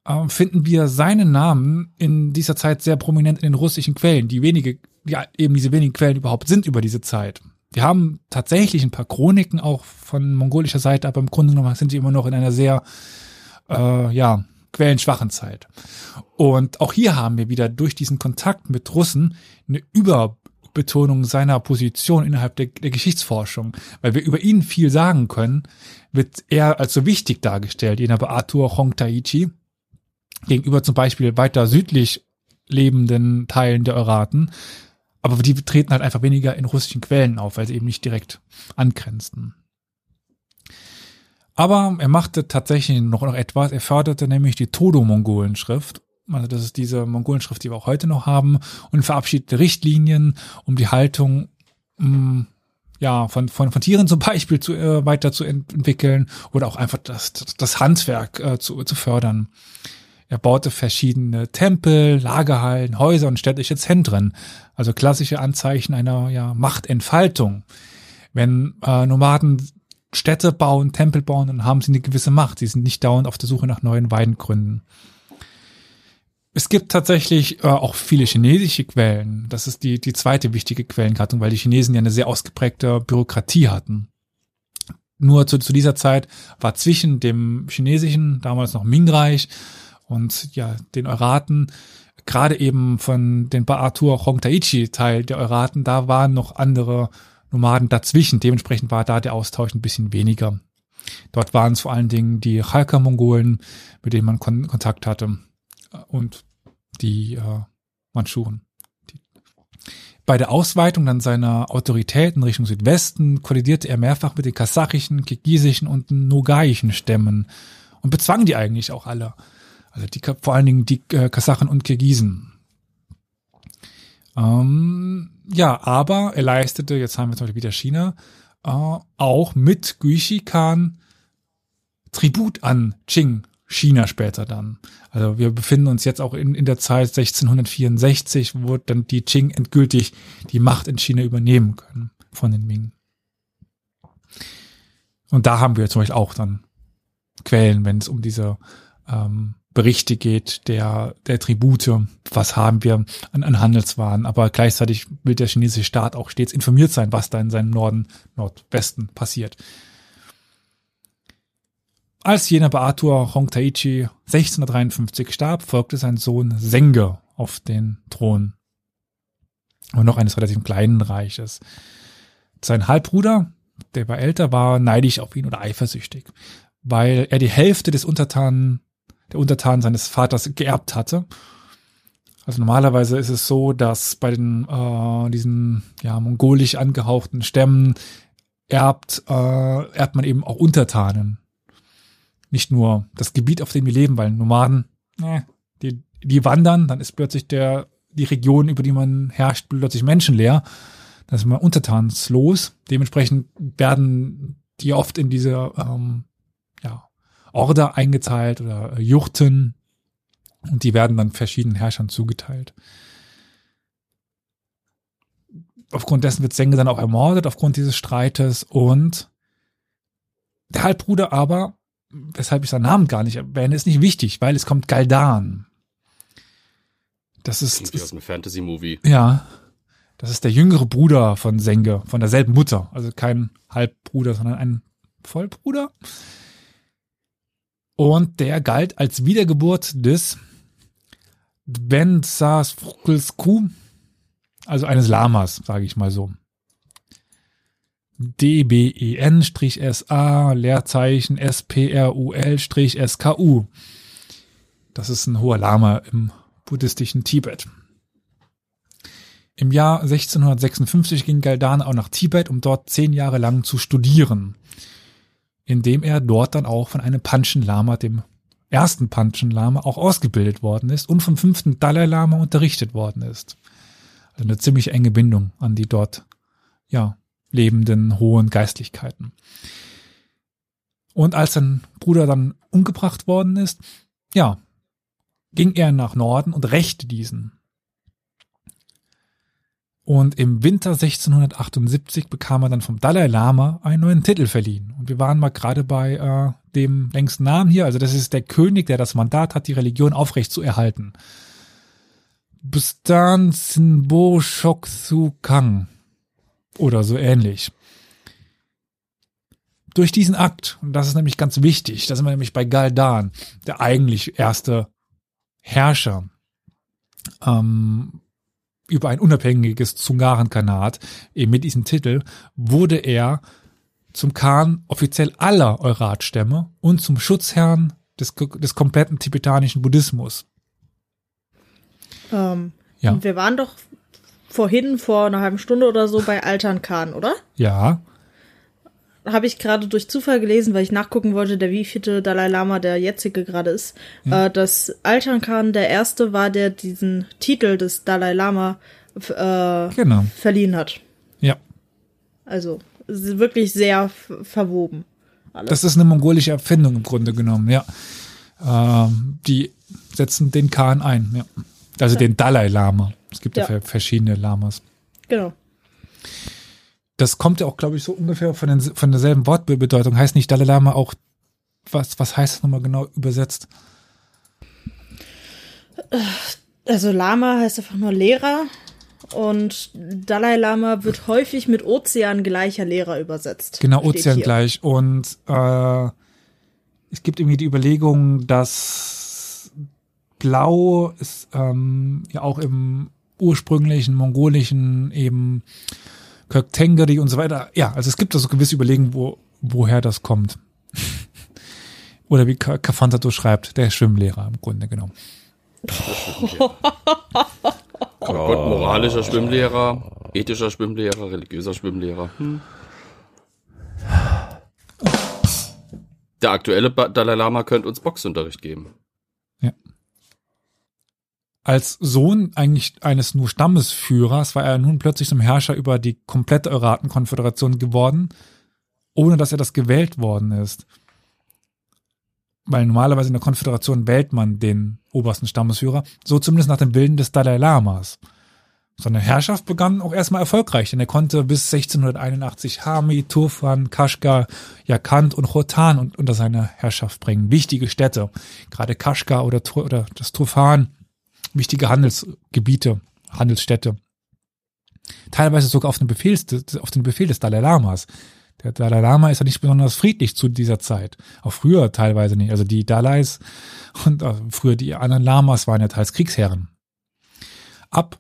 äh, finden wir seinen Namen in dieser Zeit sehr prominent in den russischen Quellen, die wenige, ja, eben diese wenigen Quellen überhaupt sind über diese Zeit. Wir haben tatsächlich ein paar Chroniken auch von mongolischer Seite, aber im Grunde genommen sind sie immer noch in einer sehr, äh, ja, quellenschwachen Zeit. Und auch hier haben wir wieder durch diesen Kontakt mit Russen eine Überbetonung seiner Position innerhalb der, der Geschichtsforschung. Weil wir über ihn viel sagen können, wird er als so wichtig dargestellt, jener Arthur Hongtaichi, gegenüber zum Beispiel weiter südlich lebenden Teilen der Euraten. Aber die treten halt einfach weniger in russischen Quellen auf, weil sie eben nicht direkt angrenzten. Aber er machte tatsächlich noch, noch etwas. Er förderte nämlich die Todo-Mongolen-Schrift. Also das ist diese Mongolenschrift, die wir auch heute noch haben, und verabschiedete Richtlinien, um die Haltung mh, ja von, von, von Tieren zum Beispiel zu, äh, weiter zu ent entwickeln oder auch einfach das, das Handwerk äh, zu, zu fördern. Er baute verschiedene Tempel, Lagerhallen, Häuser und städtische Zentren, also klassische Anzeichen einer ja, Machtentfaltung. Wenn äh, Nomaden Städte bauen, Tempel bauen, dann haben sie eine gewisse Macht. Sie sind nicht dauernd auf der Suche nach neuen Weidengründen. Es gibt tatsächlich äh, auch viele chinesische Quellen. Das ist die, die zweite wichtige Quellengattung, weil die Chinesen ja eine sehr ausgeprägte Bürokratie hatten. Nur zu, zu dieser Zeit war zwischen dem chinesischen, damals noch Ming-Reich, und ja, den Euraten, gerade eben von den Baatur Hongtaichi Teil der Euraten, da waren noch andere Nomaden dazwischen. Dementsprechend war da der Austausch ein bisschen weniger. Dort waren es vor allen Dingen die Chalka-Mongolen, mit denen man Kon Kontakt hatte, und die äh, Mandschuren. Die. Bei der Ausweitung dann seiner Autoritäten Richtung Südwesten kollidierte er mehrfach mit den kasachischen, kirgisischen und nogaischen Stämmen und bezwang die eigentlich auch alle. Also die, vor allen Dingen die äh, Kasachen und Kirgisen. Ähm, ja, aber er leistete, jetzt haben wir zum Beispiel wieder China, äh, auch mit Guishi Khan Tribut an Qing, China später dann. Also wir befinden uns jetzt auch in, in der Zeit 1664, wo dann die Qing endgültig die Macht in China übernehmen können von den Ming. Und da haben wir zum Beispiel auch dann Quellen, wenn es um diese ähm, Berichte geht, der, der Tribute, was haben wir an, an Handelswaren, aber gleichzeitig will der chinesische Staat auch stets informiert sein, was da in seinem Norden, Nordwesten passiert. Als jener Beatur Hongtaichi 1653 starb, folgte sein Sohn Senge auf den Thron. Und noch eines relativ kleinen Reiches. Sein Halbbruder, der war älter, war neidisch auf ihn oder eifersüchtig, weil er die Hälfte des Untertanen der Untertan seines Vaters geerbt hatte. Also normalerweise ist es so, dass bei den äh, diesen ja mongolisch angehauchten Stämmen erbt äh, erbt man eben auch Untertanen. Nicht nur das Gebiet, auf dem wir leben, weil Nomaden, äh, die, die wandern, dann ist plötzlich der die Region, über die man herrscht, plötzlich menschenleer. Das ist mal untertanslos. Dementsprechend werden die oft in diese ähm, Order eingeteilt oder Juchten und die werden dann verschiedenen Herrschern zugeteilt. Aufgrund dessen wird Senge dann auch ermordet, aufgrund dieses Streites und der Halbbruder aber, weshalb ich seinen Namen gar nicht erwähne, ist nicht wichtig, weil es kommt Galdan. Das ist, wie aus einem Fantasy-Movie. ja, das ist der jüngere Bruder von Senge, von derselben Mutter. Also kein Halbbruder, sondern ein Vollbruder. Und der galt als Wiedergeburt des Bensasfukelsku, also eines Lamas, sage ich mal so. DBEN-SA, Leerzeichen SPRUL-SKU. Das ist ein hoher Lama im buddhistischen Tibet. Im Jahr 1656 ging Galdan auch nach Tibet, um dort zehn Jahre lang zu studieren indem er dort dann auch von einem Panchen Lama, dem ersten Panchen Lama, auch ausgebildet worden ist und vom fünften Dalai Lama unterrichtet worden ist. Also eine ziemlich enge Bindung an die dort, ja, lebenden hohen Geistlichkeiten. Und als sein Bruder dann umgebracht worden ist, ja, ging er nach Norden und rächte diesen. Und im Winter 1678 bekam er dann vom Dalai Lama einen neuen Titel verliehen. Und wir waren mal gerade bei äh, dem längsten Namen hier. Also das ist der König, der das Mandat hat, die Religion aufrecht zu erhalten. Bustan Sinbo Shoksu Kang. Oder so ähnlich. Durch diesen Akt, und das ist nämlich ganz wichtig, da sind wir nämlich bei Galdan, der eigentlich erste Herrscher, ähm, über ein unabhängiges Zungaren-Kanat, eben mit diesem Titel, wurde er zum Khan offiziell aller Eurat-Stämme und zum Schutzherrn des, des kompletten tibetanischen Buddhismus. Ähm, Ja. Und wir waren doch vorhin vor einer halben Stunde oder so bei Altern Khan, oder? Ja, Habe ich gerade durch Zufall gelesen, weil ich nachgucken wollte, der wievielte Dalai Lama der jetzige gerade ist. Äh, dass Altern Khan der erste war, der diesen Titel des Dalai Lama äh, genau. verliehen hat. Ja. Also wirklich sehr verwoben. Alles. Das ist eine mongolische Erfindung im Grunde genommen, ja. Ähm, die setzen den Khan ein, ja. Also den Dalai Lama. Es gibt ja, Ja. ver- verschiedene Lamas. genau. Das kommt ja auch, glaube ich, so ungefähr von, den, von derselben Wortbedeutung. Heißt nicht Dalai Lama auch, was, was heißt das nochmal genau übersetzt? Also Lama heißt einfach nur Lehrer und Dalai Lama wird häufig mit Ozean gleicher Lehrer übersetzt. Genau, Ozean gleich. Und äh, es gibt irgendwie die Überlegung, dass Blau ist ähm, ja auch im ursprünglichen mongolischen eben Köktengeri und so weiter. Ja, also es gibt da so gewisse Überlegungen, wo, woher das kommt. Oder wie Ka- Kafantato schreibt, der Schwimmlehrer im Grunde genommen. Oh Gott, moralischer Schwimmlehrer. Ethischer Schwimmlehrer, religiöser Schwimmlehrer. Hm. Der aktuelle Dalai Lama könnte uns Boxunterricht geben. Als Sohn eigentlich eines nur Stammesführers war er nun plötzlich zum Herrscher über die komplette Euratenkonföderation geworden, ohne dass er das gewählt worden ist. Weil normalerweise in der Konföderation wählt man den obersten Stammesführer, so zumindest nach dem Willen des Dalai Lamas. Seine Herrschaft begann auch erstmal erfolgreich, denn er konnte bis 1681 Hami, Turfan, Kashgar, Yakant und Khotan un- unter seine Herrschaft bringen. Wichtige Städte, gerade Kashgar oder, oder das Turfan, wichtige Handelsgebiete, Handelsstädte. Teilweise sogar auf den, Befehl, des- auf den Befehl des Dalai Lamas. Der Dalai Lama ist ja nicht besonders friedlich zu dieser Zeit. Auch früher teilweise nicht. Also die Dalais und früher die anderen Lamas waren ja teils Kriegsherren. Ab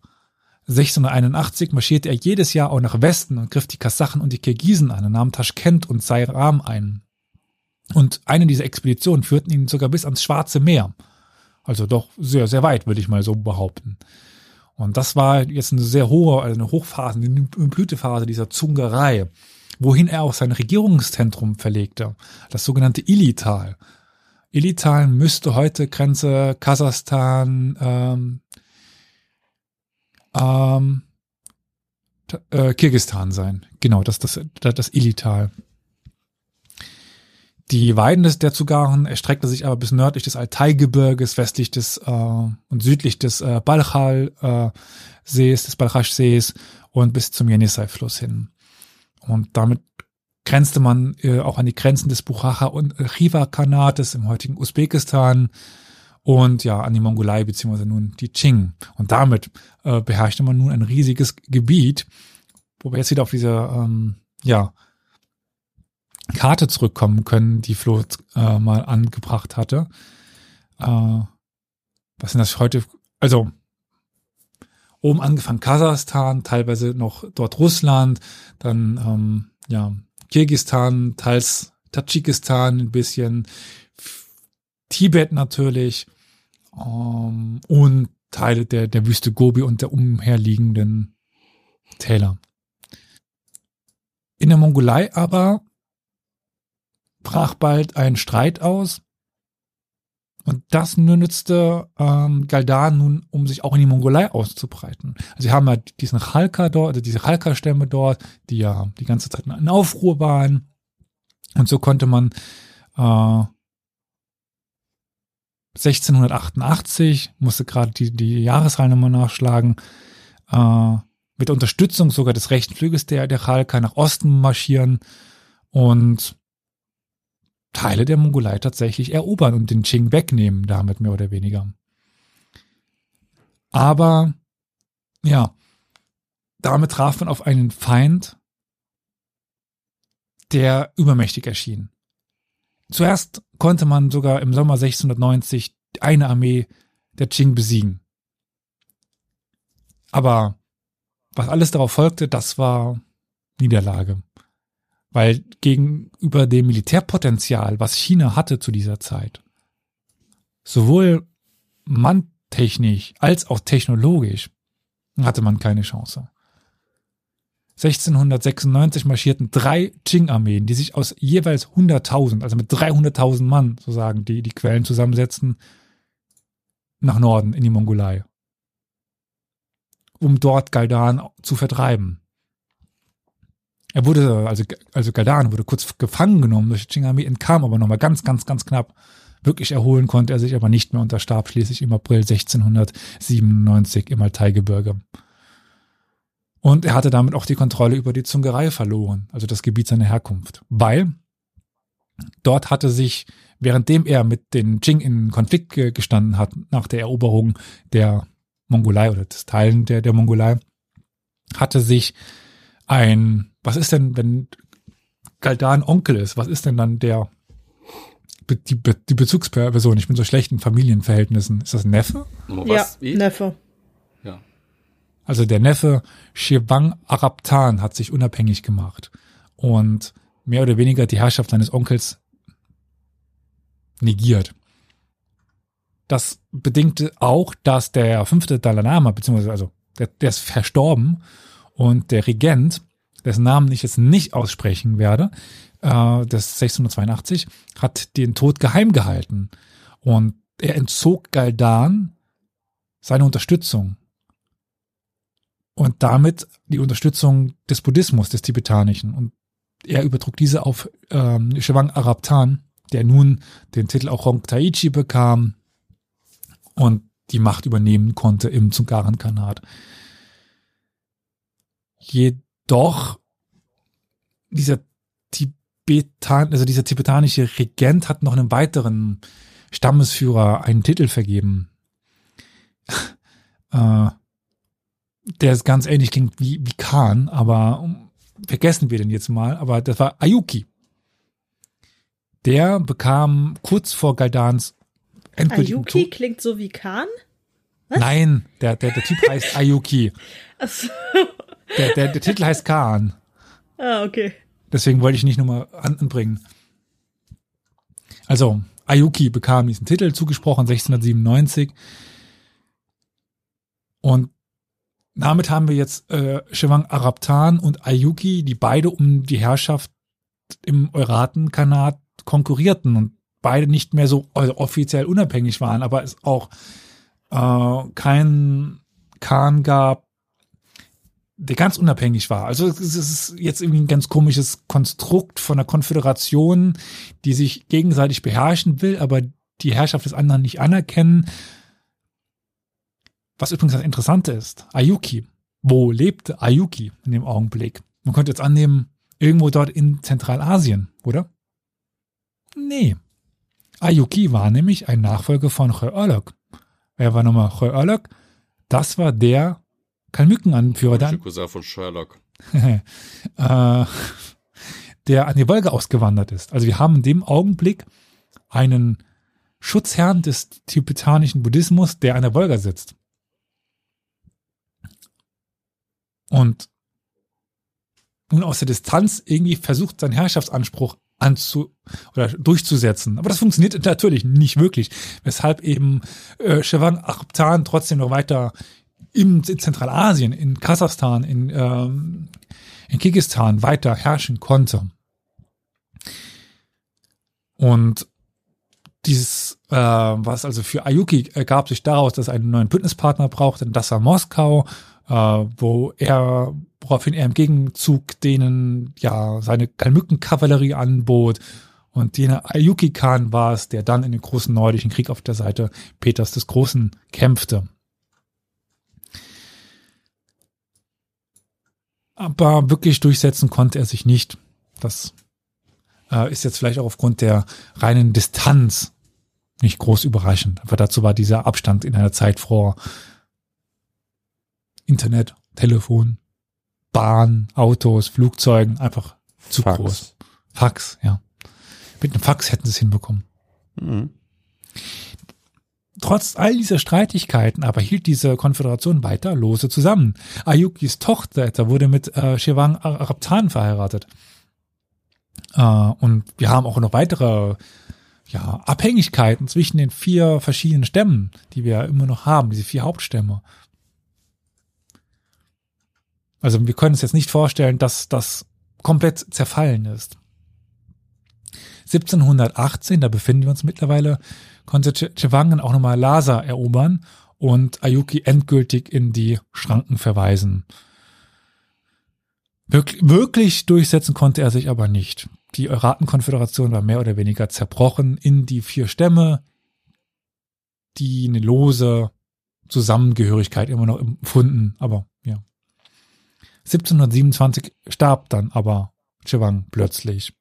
1681 marschierte er jedes Jahr auch nach Westen und griff die Kasachen und die Kirgisen an und nahm Taschkent und Sairam ein. Und eine dieser Expeditionen führten ihn sogar bis ans Schwarze Meer. Also doch sehr, sehr weit, würde ich mal so behaupten. Und das war jetzt eine sehr hohe, also eine Hochphase, eine Blütephase dieser Zungerei, wohin er auch sein Regierungszentrum verlegte, das sogenannte Ilital. Ilital müsste heute Grenze Kasachstan, ähm, ähm, äh, Kirgistan sein. Genau, das, das, das, das Ilital. Die Weiden des der Zugaren erstreckte sich aber bis nördlich des Altaigebirges, westlich des äh, und südlich des äh, Balchal äh, des Balchash-Sees und bis zum Jenisei-Fluss hin. Und damit grenzte man äh, auch an die Grenzen des Buchacha und Khiva-Kanates im heutigen Usbekistan und ja an die Mongolei beziehungsweise nun die Qing. Und damit äh, beherrschte man nun ein riesiges Gebiet, wo wir jetzt wieder auf diese ähm, ja Karte zurückkommen können, die Flo äh, mal angebracht hatte. Äh, was sind das heute? Also oben angefangen Kasachstan, teilweise noch dort Russland, dann ähm, ja Kirgistan, teils Tadschikistan, ein bisschen Tibet natürlich ähm, und Teile der der Wüste Gobi und der umherliegenden Täler. In der Mongolei aber brach bald ein Streit aus. Und das nützte ähm, Galdan nun, um sich auch in die Mongolei auszubreiten. Also sie haben ja diesen Chalka dort, also diese Chalka-Stämme dort, die ja die ganze Zeit in Aufruhr waren. Und so konnte man äh, 1688, musste gerade die, die Jahreszahl nochmal nachschlagen, äh, mit Unterstützung sogar des rechten Flügels der, der Chalka nach Osten marschieren und Teile der Mongolei tatsächlich erobern und den Qing wegnehmen, damit mehr oder weniger. Aber ja, damit traf man auf einen Feind, der übermächtig erschien. Zuerst konnte man sogar im Sommer 1690 eine Armee der Qing besiegen. Aber was alles darauf folgte, das war Niederlage. Weil gegenüber dem Militärpotenzial, was China hatte zu dieser Zeit, sowohl manntechnisch als auch technologisch, hatte man keine Chance. 1696 marschierten drei Qing-Armeen, die sich aus jeweils 100.000, also mit 300.000 Mann, so sagen die, die Quellen zusammensetzten, nach Norden in die Mongolei, um dort Galdan zu vertreiben. Er wurde, also, also Galdan wurde kurz gefangen genommen durch die Qing-Armee, entkam aber nochmal ganz, ganz, ganz knapp. Wirklich erholen konnte er sich aber nicht mehr und er starb schließlich im April 1697 im Altaigebirge. Und er hatte damit auch die Kontrolle über die Zungerei verloren, also das Gebiet seiner Herkunft. Weil dort hatte sich, währenddem er mit den Qing in Konflikt ge- gestanden hat, nach der Eroberung der Mongolei oder des Teilen der, der Mongolei, hatte sich ein, was ist denn, wenn Galdan Onkel ist, was ist denn dann der, die, Be- die Bezugsperson? Ich bin so schlecht in Familienverhältnissen. Ist das ein Neffe? Ja? Neffe. Ja. Also der Neffe Shirvang Arabtan hat sich unabhängig gemacht und mehr oder weniger die Herrschaft seines Onkels negiert. Das bedingte auch, dass der fünfte Dalai Lama, beziehungsweise also der, der ist verstorben Und der Regent, dessen Namen ich jetzt nicht aussprechen werde, äh, das 682, hat den Tod geheim gehalten. Und er entzog Galdan seine Unterstützung. Und damit die Unterstützung des Buddhismus, des Tibetanischen. Und er übertrug diese auf ähm, Shewang Arabtan, der nun den Titel auch Hong Taichi bekam und die Macht übernehmen konnte im Zungaren-Khanat. Jedoch dieser Tibetan, also dieser tibetanische Regent hat noch einem weiteren Stammesführer einen Titel vergeben. äh, der ist ganz ähnlich klingt wie, wie Khan, aber vergessen wir den jetzt mal, aber das war Ayuki. Der bekam kurz vor Galdans endgültigen Ayuki Tod. klingt so wie Khan? Nein, der, der, der Typ heißt Ayuki. Achso. Der, der, der Titel heißt Khan. Ah, okay. Deswegen wollte ich nicht nochmal anbringen. Also, Ayuki bekam diesen Titel zugesprochen 1697. Und damit haben wir jetzt äh, Shewang Arabtan und Ayuki, die beide um die Herrschaft im Euraten-Kanat konkurrierten und beide nicht mehr so also offiziell unabhängig waren, aber es auch äh, kein Khan gab, der ganz unabhängig war. Also es ist jetzt irgendwie ein ganz komisches Konstrukt von einer Konföderation, die sich gegenseitig beherrschen will, aber die Herrschaft des anderen nicht anerkennen. Was übrigens das Interessante ist, Ayuki. Wo lebte Ayuki in dem Augenblick? Man könnte jetzt annehmen, irgendwo dort in Zentralasien, oder? Nee. Ayuki war nämlich ein Nachfolger von Cheolok. Wer war nochmal Cheolok? Das war der Kalmückenanführer, der, Der Cousin von Sherlock. äh, der an die Wolga ausgewandert ist. Also wir haben in dem Augenblick einen Schutzherrn des tibetanischen Buddhismus, der an der Wolga sitzt. Und nun aus der Distanz irgendwie versucht, seinen Herrschaftsanspruch anzu oder durchzusetzen. Aber das funktioniert natürlich nicht wirklich, weshalb eben äh, Shewang Arabtan trotzdem noch weiter im, in Zentralasien, in Kasachstan, in, ähm, in Kirgisistan weiter herrschen konnte. Und dieses, äh, was also für Ayuki ergab sich daraus, dass er einen neuen Bündnispartner brauchte, und das war Moskau, äh, wo er, woraufhin er im Gegenzug denen ja seine Kalmückenkavallerie anbot. Und jener Ayuki Khan war es, der dann in den großen nordischen Krieg auf der Seite Peters des Großen kämpfte. Aber wirklich durchsetzen konnte er sich nicht. Das äh, ist jetzt vielleicht auch aufgrund der reinen Distanz nicht groß überraschend. Aber dazu war dieser Abstand in einer Zeit vor Internet, Telefon, Bahn, Autos, Flugzeugen einfach zu Fax. groß. Fax, ja. Mit einem Fax hätten sie es hinbekommen. Mhm. Trotz all dieser Streitigkeiten aber hielt diese Konföderation weiter lose zusammen. Ayukis Tochter etwa wurde mit äh, Shewang Arabtan verheiratet. Äh, und wir haben auch noch weitere ja, Abhängigkeiten zwischen den vier verschiedenen Stämmen, die wir immer noch haben, diese vier Hauptstämme. Also wir können uns jetzt nicht vorstellen, dass das komplett zerfallen ist. 1718, da befinden wir uns mittlerweile, konnte Chewangen auch nochmal Lhasa erobern und Ayuki endgültig in die Schranken verweisen. Wirklich, wirklich durchsetzen konnte er sich aber nicht. Die Euraten-Konföderation war mehr oder weniger zerbrochen in die vier Stämme, die eine lose Zusammengehörigkeit immer noch empfunden, aber ja. 1727 starb dann aber Chewang plötzlich.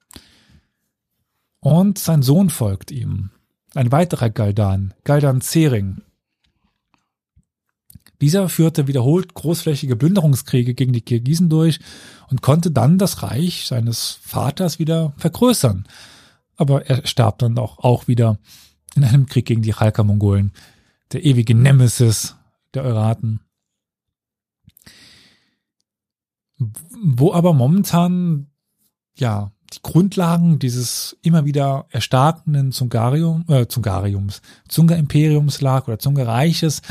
Und sein Sohn folgt ihm. Ein weiterer Galdan, Galdan Zering. Dieser führte wiederholt großflächige Plünderungskriege gegen die Kirgisen durch und konnte dann das Reich seines Vaters wieder vergrößern. Aber er starb dann auch, auch wieder in einem Krieg gegen die Chalka-Mongolen, der ewige Nemesis der Euraten. Wo aber momentan, ja, die Grundlagen dieses immer wieder erstarkenden Zungarium, äh, Zungariums, Zunga-Imperiums lag oder Zunga-Reiches,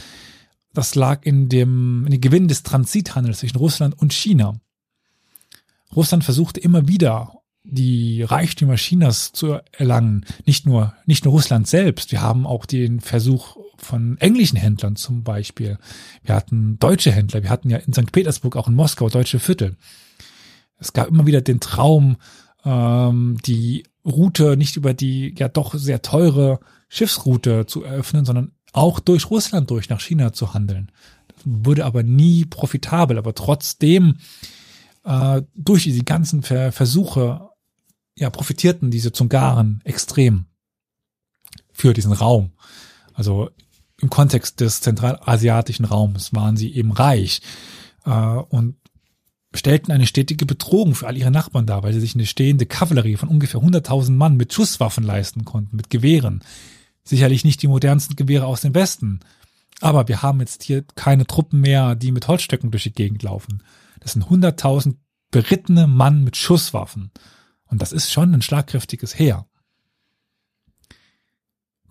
das lag in dem, in dem Gewinn des Transithandels zwischen Russland und China. Russland versuchte immer wieder, die Reichtümer Chinas zu erlangen. Nicht nur, nicht nur Russland selbst. Wir haben auch den Versuch von englischen Händlern zum Beispiel. Wir hatten deutsche Händler. Wir hatten ja in St. Petersburg auch in Moskau deutsche Viertel. Es gab immer wieder den Traum, ähm, die Route nicht über die ja doch sehr teure Schiffsroute zu eröffnen, sondern auch durch Russland durch nach China zu handeln. Das wurde aber nie profitabel, aber trotzdem äh, durch diese ganzen Ver Versuche ja profitierten diese Zungaren extrem für diesen Raum. Also im Kontext des zentralasiatischen Raums waren sie eben reich äh, und stellten eine stetige Bedrohung für all ihre Nachbarn dar, weil sie sich eine stehende Kavallerie von ungefähr 100.000 Mann mit Schusswaffen leisten konnten, mit Gewehren. Sicherlich nicht die modernsten Gewehre aus dem Westen. Aber wir haben jetzt hier keine Truppen mehr, die mit Holzstöcken durch die Gegend laufen. Das sind 100.000 berittene Mann mit Schusswaffen. Und das ist schon ein schlagkräftiges Heer.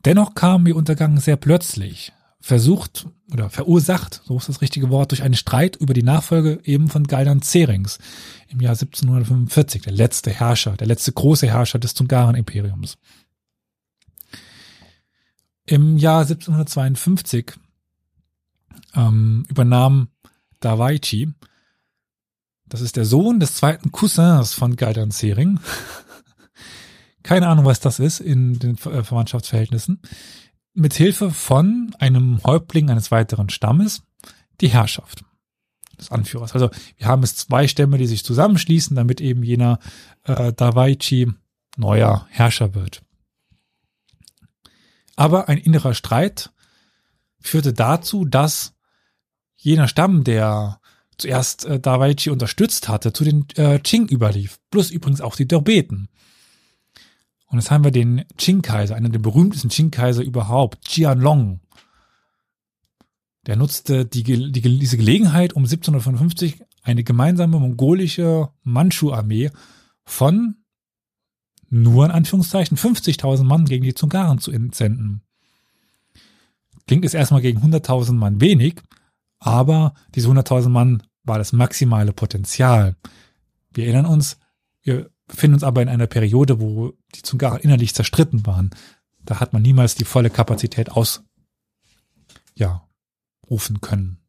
Dennoch kam ihr Untergang sehr plötzlich, versucht oder verursacht, so ist das richtige Wort, durch einen Streit über die Nachfolge eben von Gaidan Zerings im Jahr 1745, der letzte Herrscher, der letzte große Herrscher des Zungaren-Imperiums. Im Jahr 1752 ähm, übernahm Dawaichi, das ist der Sohn des zweiten Cousins von Gaidan Zering, keine Ahnung, was das ist in den äh, Verwandtschaftsverhältnissen, mit Hilfe von einem Häuptling eines weiteren Stammes die Herrschaft des Anführers. Also wir haben es zwei Stämme, die sich zusammenschließen, damit eben jener äh, Dawaichi neuer Herrscher wird. Aber ein innerer Streit führte dazu, dass jener Stamm, der zuerst äh, Dawaichi unterstützt hatte, zu den äh, Qing überlief. Plus übrigens auch die Derbeten. Und jetzt haben wir den Qing-Kaiser, einen der berühmtesten Qing-Kaiser überhaupt, Qianlong. Der nutzte die, die, diese Gelegenheit, um 1755 eine gemeinsame mongolische Mandschu-Armee von nur in Anführungszeichen 50.000 Mann gegen die Zungaren zu entsenden. Klingt es erstmal gegen 100.000 Mann wenig, aber diese 100.000 Mann war das maximale Potenzial. Wir erinnern uns, wir befinden uns aber in einer Periode, wo die Zungaren innerlich zerstritten waren. Da hat man niemals die volle Kapazität aus, ja, rufen können.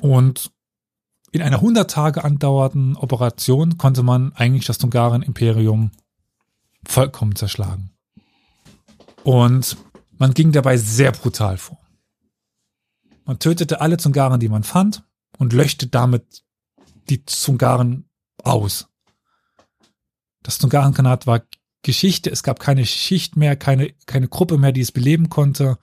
Und in einer 100 Tage andauernden Operation konnte man eigentlich das Zungaren-Imperium vollkommen zerschlagen. Und man ging dabei sehr brutal vor. Man tötete alle Zungaren, die man fand, und löschte damit die Zungaren aus. Das Zungarenkanat war Geschichte. Es gab keine Schicht mehr, keine, keine Gruppe mehr, die es beleben konnte.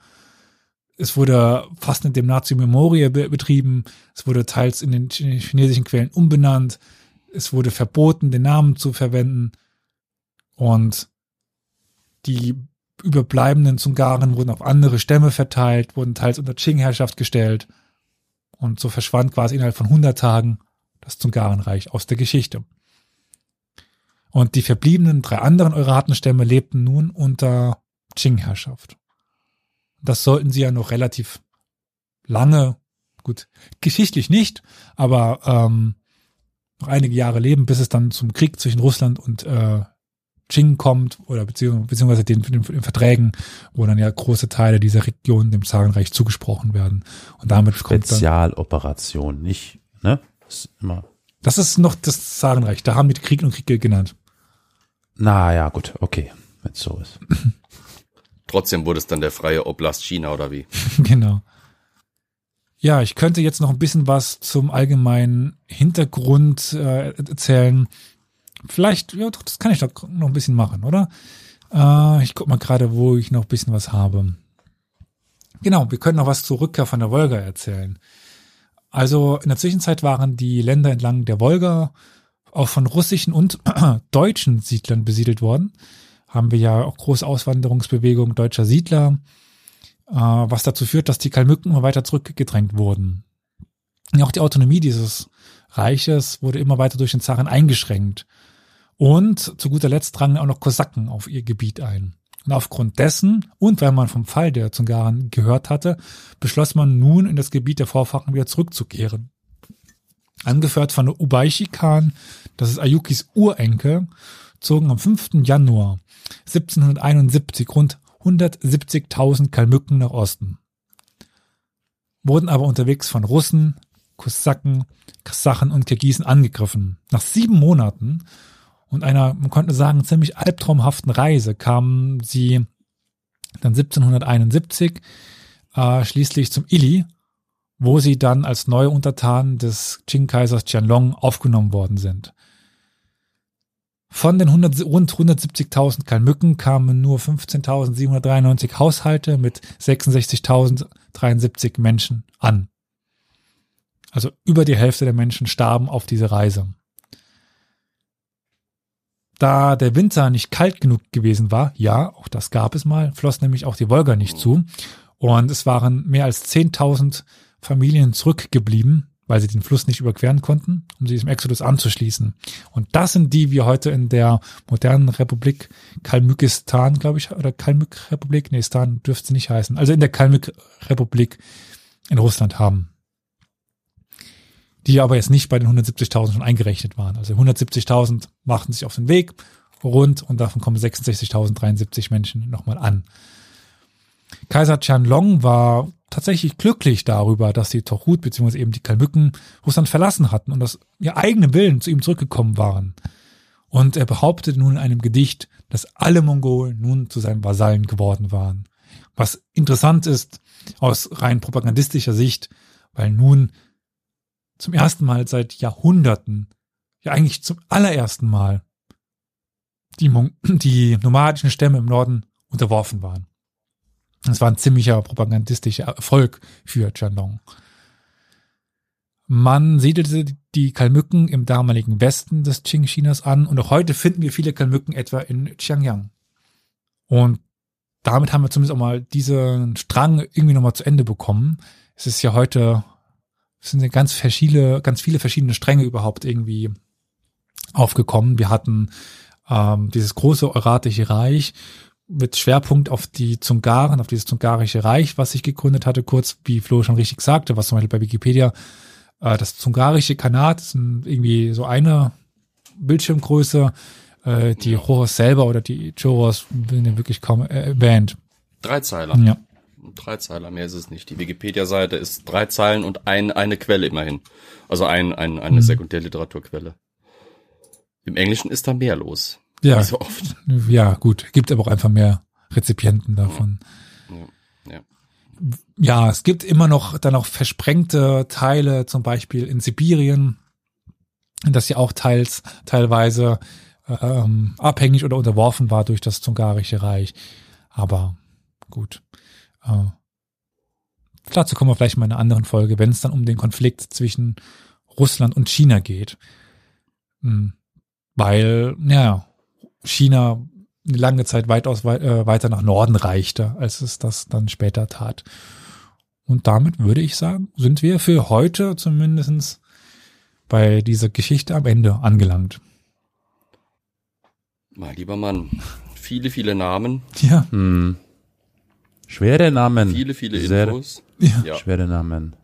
Es wurde fast in dem Nazi-Memorie betrieben. Es wurde teils in den chinesischen Quellen umbenannt. Es wurde verboten, den Namen zu verwenden. Und die überbleibenden Zungaren wurden auf andere Stämme verteilt, wurden teils unter Qing-Herrschaft gestellt. Und so verschwand quasi innerhalb von 100 Tagen das Zungarenreich aus der Geschichte. Und die verbliebenen drei anderen Euratenstämme lebten nun unter Qing-Herrschaft. Das sollten sie ja noch relativ lange, gut, geschichtlich nicht, aber ähm, noch einige Jahre leben, bis es dann zum Krieg zwischen Russland und äh, Qing kommt oder beziehungsweise, beziehungsweise den, den, den Verträgen, wo dann ja große Teile dieser Region dem Zarenreich zugesprochen werden. Und damit Spezialoperation, nicht, ne? Das ist immer. Das ist noch das Zarenreich. Da haben die Krieg und Krieg genannt. Na ja, gut, okay, wenn es so ist. Trotzdem wurde es dann der freie Oblast China oder wie? genau. Ja, ich könnte jetzt noch ein bisschen was zum allgemeinen Hintergrund äh, erzählen. Vielleicht, ja, das kann ich doch noch ein bisschen machen, oder? Äh, ich guck mal gerade, wo ich noch ein bisschen was habe. Genau, wir können noch was zur Rückkehr von der Wolga erzählen. Also in der Zwischenzeit waren die Länder entlang der Wolga auch von russischen und deutschen Siedlern besiedelt worden. Haben wir ja auch große Auswanderungsbewegung deutscher Siedler, äh, was dazu führt, dass die Kalmücken immer weiter zurückgedrängt wurden. Und auch die Autonomie dieses Reiches wurde immer weiter durch den Zaren eingeschränkt. Und zu guter Letzt drangen auch noch Kosaken auf ihr Gebiet ein. Und aufgrund dessen und weil man vom Fall der Zungaren gehört hatte, beschloss man nun in das Gebiet der Vorfahren wieder zurückzukehren. Angeführt von Ubaishi Khan, das ist Ayukis Urenkel, zogen am 5. Januar 1771 rund 170.000 Kalmücken nach Osten. Wurden aber unterwegs von Russen, Kosaken, Kasachen und Kirgisen angegriffen. Nach sieben Monaten und einer, man könnte sagen, ziemlich albtraumhaften Reise kamen sie dann 1771 äh, schließlich zum Ili, wo sie dann als neue Untertanen des Qing-Kaisers Qianlong aufgenommen worden sind. Von den 100, rund 170.000 Kalmücken kamen nur 15.793 Haushalte mit 66.073 Menschen an. Also über die Hälfte der Menschen starben auf diese Reise. Da der Winter nicht kalt genug gewesen war, ja, auch das gab es mal, floss nämlich auch die Wolga nicht zu. Und es waren mehr als 10.000 Familien zurückgeblieben, weil sie den Fluss nicht überqueren konnten, um sich dem Exodus anzuschließen. Und das sind die, wie heute in der modernen Republik Kalmykistan, glaube ich, oder Kalmyk-Republik, nee, Stan dürfte sie nicht heißen, also in der Kalmyk-Republik in Russland haben die aber jetzt nicht bei den 170.000 schon eingerechnet waren. Also 170.000 machten sich auf den Weg rund und davon kommen 66.073 Menschen nochmal an. Kaiser Qianlong war tatsächlich glücklich darüber, dass die Tochut bzw. eben die Kalmücken Russland verlassen hatten und aus ihr eigenen Willen zu ihm zurückgekommen waren. Und er behauptete nun in einem Gedicht, dass alle Mongolen nun zu seinen Vasallen geworden waren. Was interessant ist aus rein propagandistischer Sicht, weil nun zum ersten Mal seit Jahrhunderten, ja eigentlich zum allerersten Mal, die, Mon die nomadischen Stämme im Norden unterworfen waren. Das war ein ziemlicher propagandistischer Erfolg für Chandong. Man siedelte die Kalmücken im damaligen Westen des Qing-Chinas an und auch heute finden wir viele Kalmücken etwa in Xiangyang. Und damit haben wir zumindest auch mal diesen Strang irgendwie nochmal zu Ende bekommen. Es ist ja heute es sind ganz verschiedene, ganz viele verschiedene Stränge überhaupt irgendwie aufgekommen. Wir hatten ähm, dieses große Euratische Reich mit Schwerpunkt auf die Zungaren, auf dieses Zungarische Reich, was sich gegründet hatte, kurz wie Flo schon richtig sagte, was zum Beispiel bei Wikipedia äh, das Zungarische Kanat ist irgendwie so eine Bildschirmgröße, äh, die Choros selber oder die Choros werden wirklich kaum erwähnt. Drei Zeiler. Ja. Drei Zeiler, mehr ist es nicht. Die Wikipedia-Seite ist drei Zeilen und ein, eine Quelle immerhin. Also ein, ein, eine Mhm. Sekundärliteraturquelle. Im Englischen ist da mehr los. Ja, so oft. ja, gut. Gibt aber auch einfach mehr Rezipienten davon. Ja. Ja, es gibt immer noch dann auch versprengte Teile, zum Beispiel in Sibirien, das ja auch teils, teilweise ähm, abhängig oder unterworfen war durch das Zungarische Reich. Aber gut. Äh, dazu kommen wir vielleicht mal in einer anderen Folge, wenn es dann um den Konflikt zwischen Russland und China geht. Hm. Weil, ja, China eine lange Zeit weitaus wei äh, weiter nach Norden reichte, als es das dann später tat. Und damit würde ich sagen, sind wir für heute zumindestens bei dieser Geschichte am Ende angelangt. Mein lieber Mann, viele, viele Namen, Ja, Hm. Schwere Namen. viele, viele Sehr Infos. ja. Ja, Schwere Namen.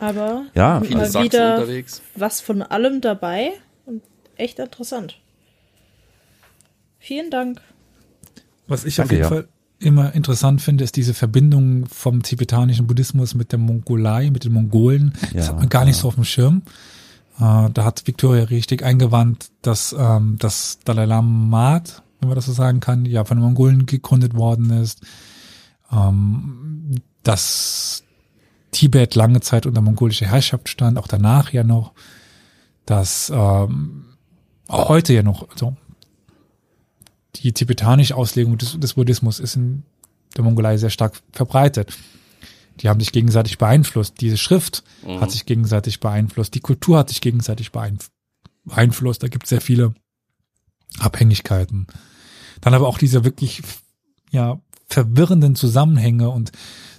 Aber Ja, viele Mal Sachsen wieder- unterwegs. was von allem dabei und echt interessant. Vielen Dank. Was ich Danke, auf jeden ja. Fall immer interessant finde, ist diese Verbindung vom tibetanischen Buddhismus mit der Mongolei, mit den Mongolen. das Ja, hat man gar nicht ja. so auf dem Schirm. Äh, da hat Victoria richtig eingewandt, dass ähm, das Dalai Lama, wenn man das so sagen kann, ja von den Mongolen gegründet worden ist. Ähm, dass Tibet lange Zeit unter mongolischer Herrschaft stand, auch danach ja noch. Dass ähm, auch heute ja noch so die tibetanische Auslegung des, des Buddhismus ist in der Mongolei sehr stark verbreitet. Die haben sich gegenseitig beeinflusst. Diese Schrift Mhm. hat sich gegenseitig beeinflusst. Die Kultur hat sich gegenseitig beeinf beeinflusst. Da gibt es sehr viele Abhängigkeiten. Dann aber auch diese wirklich ja verwirrenden Zusammenhänge und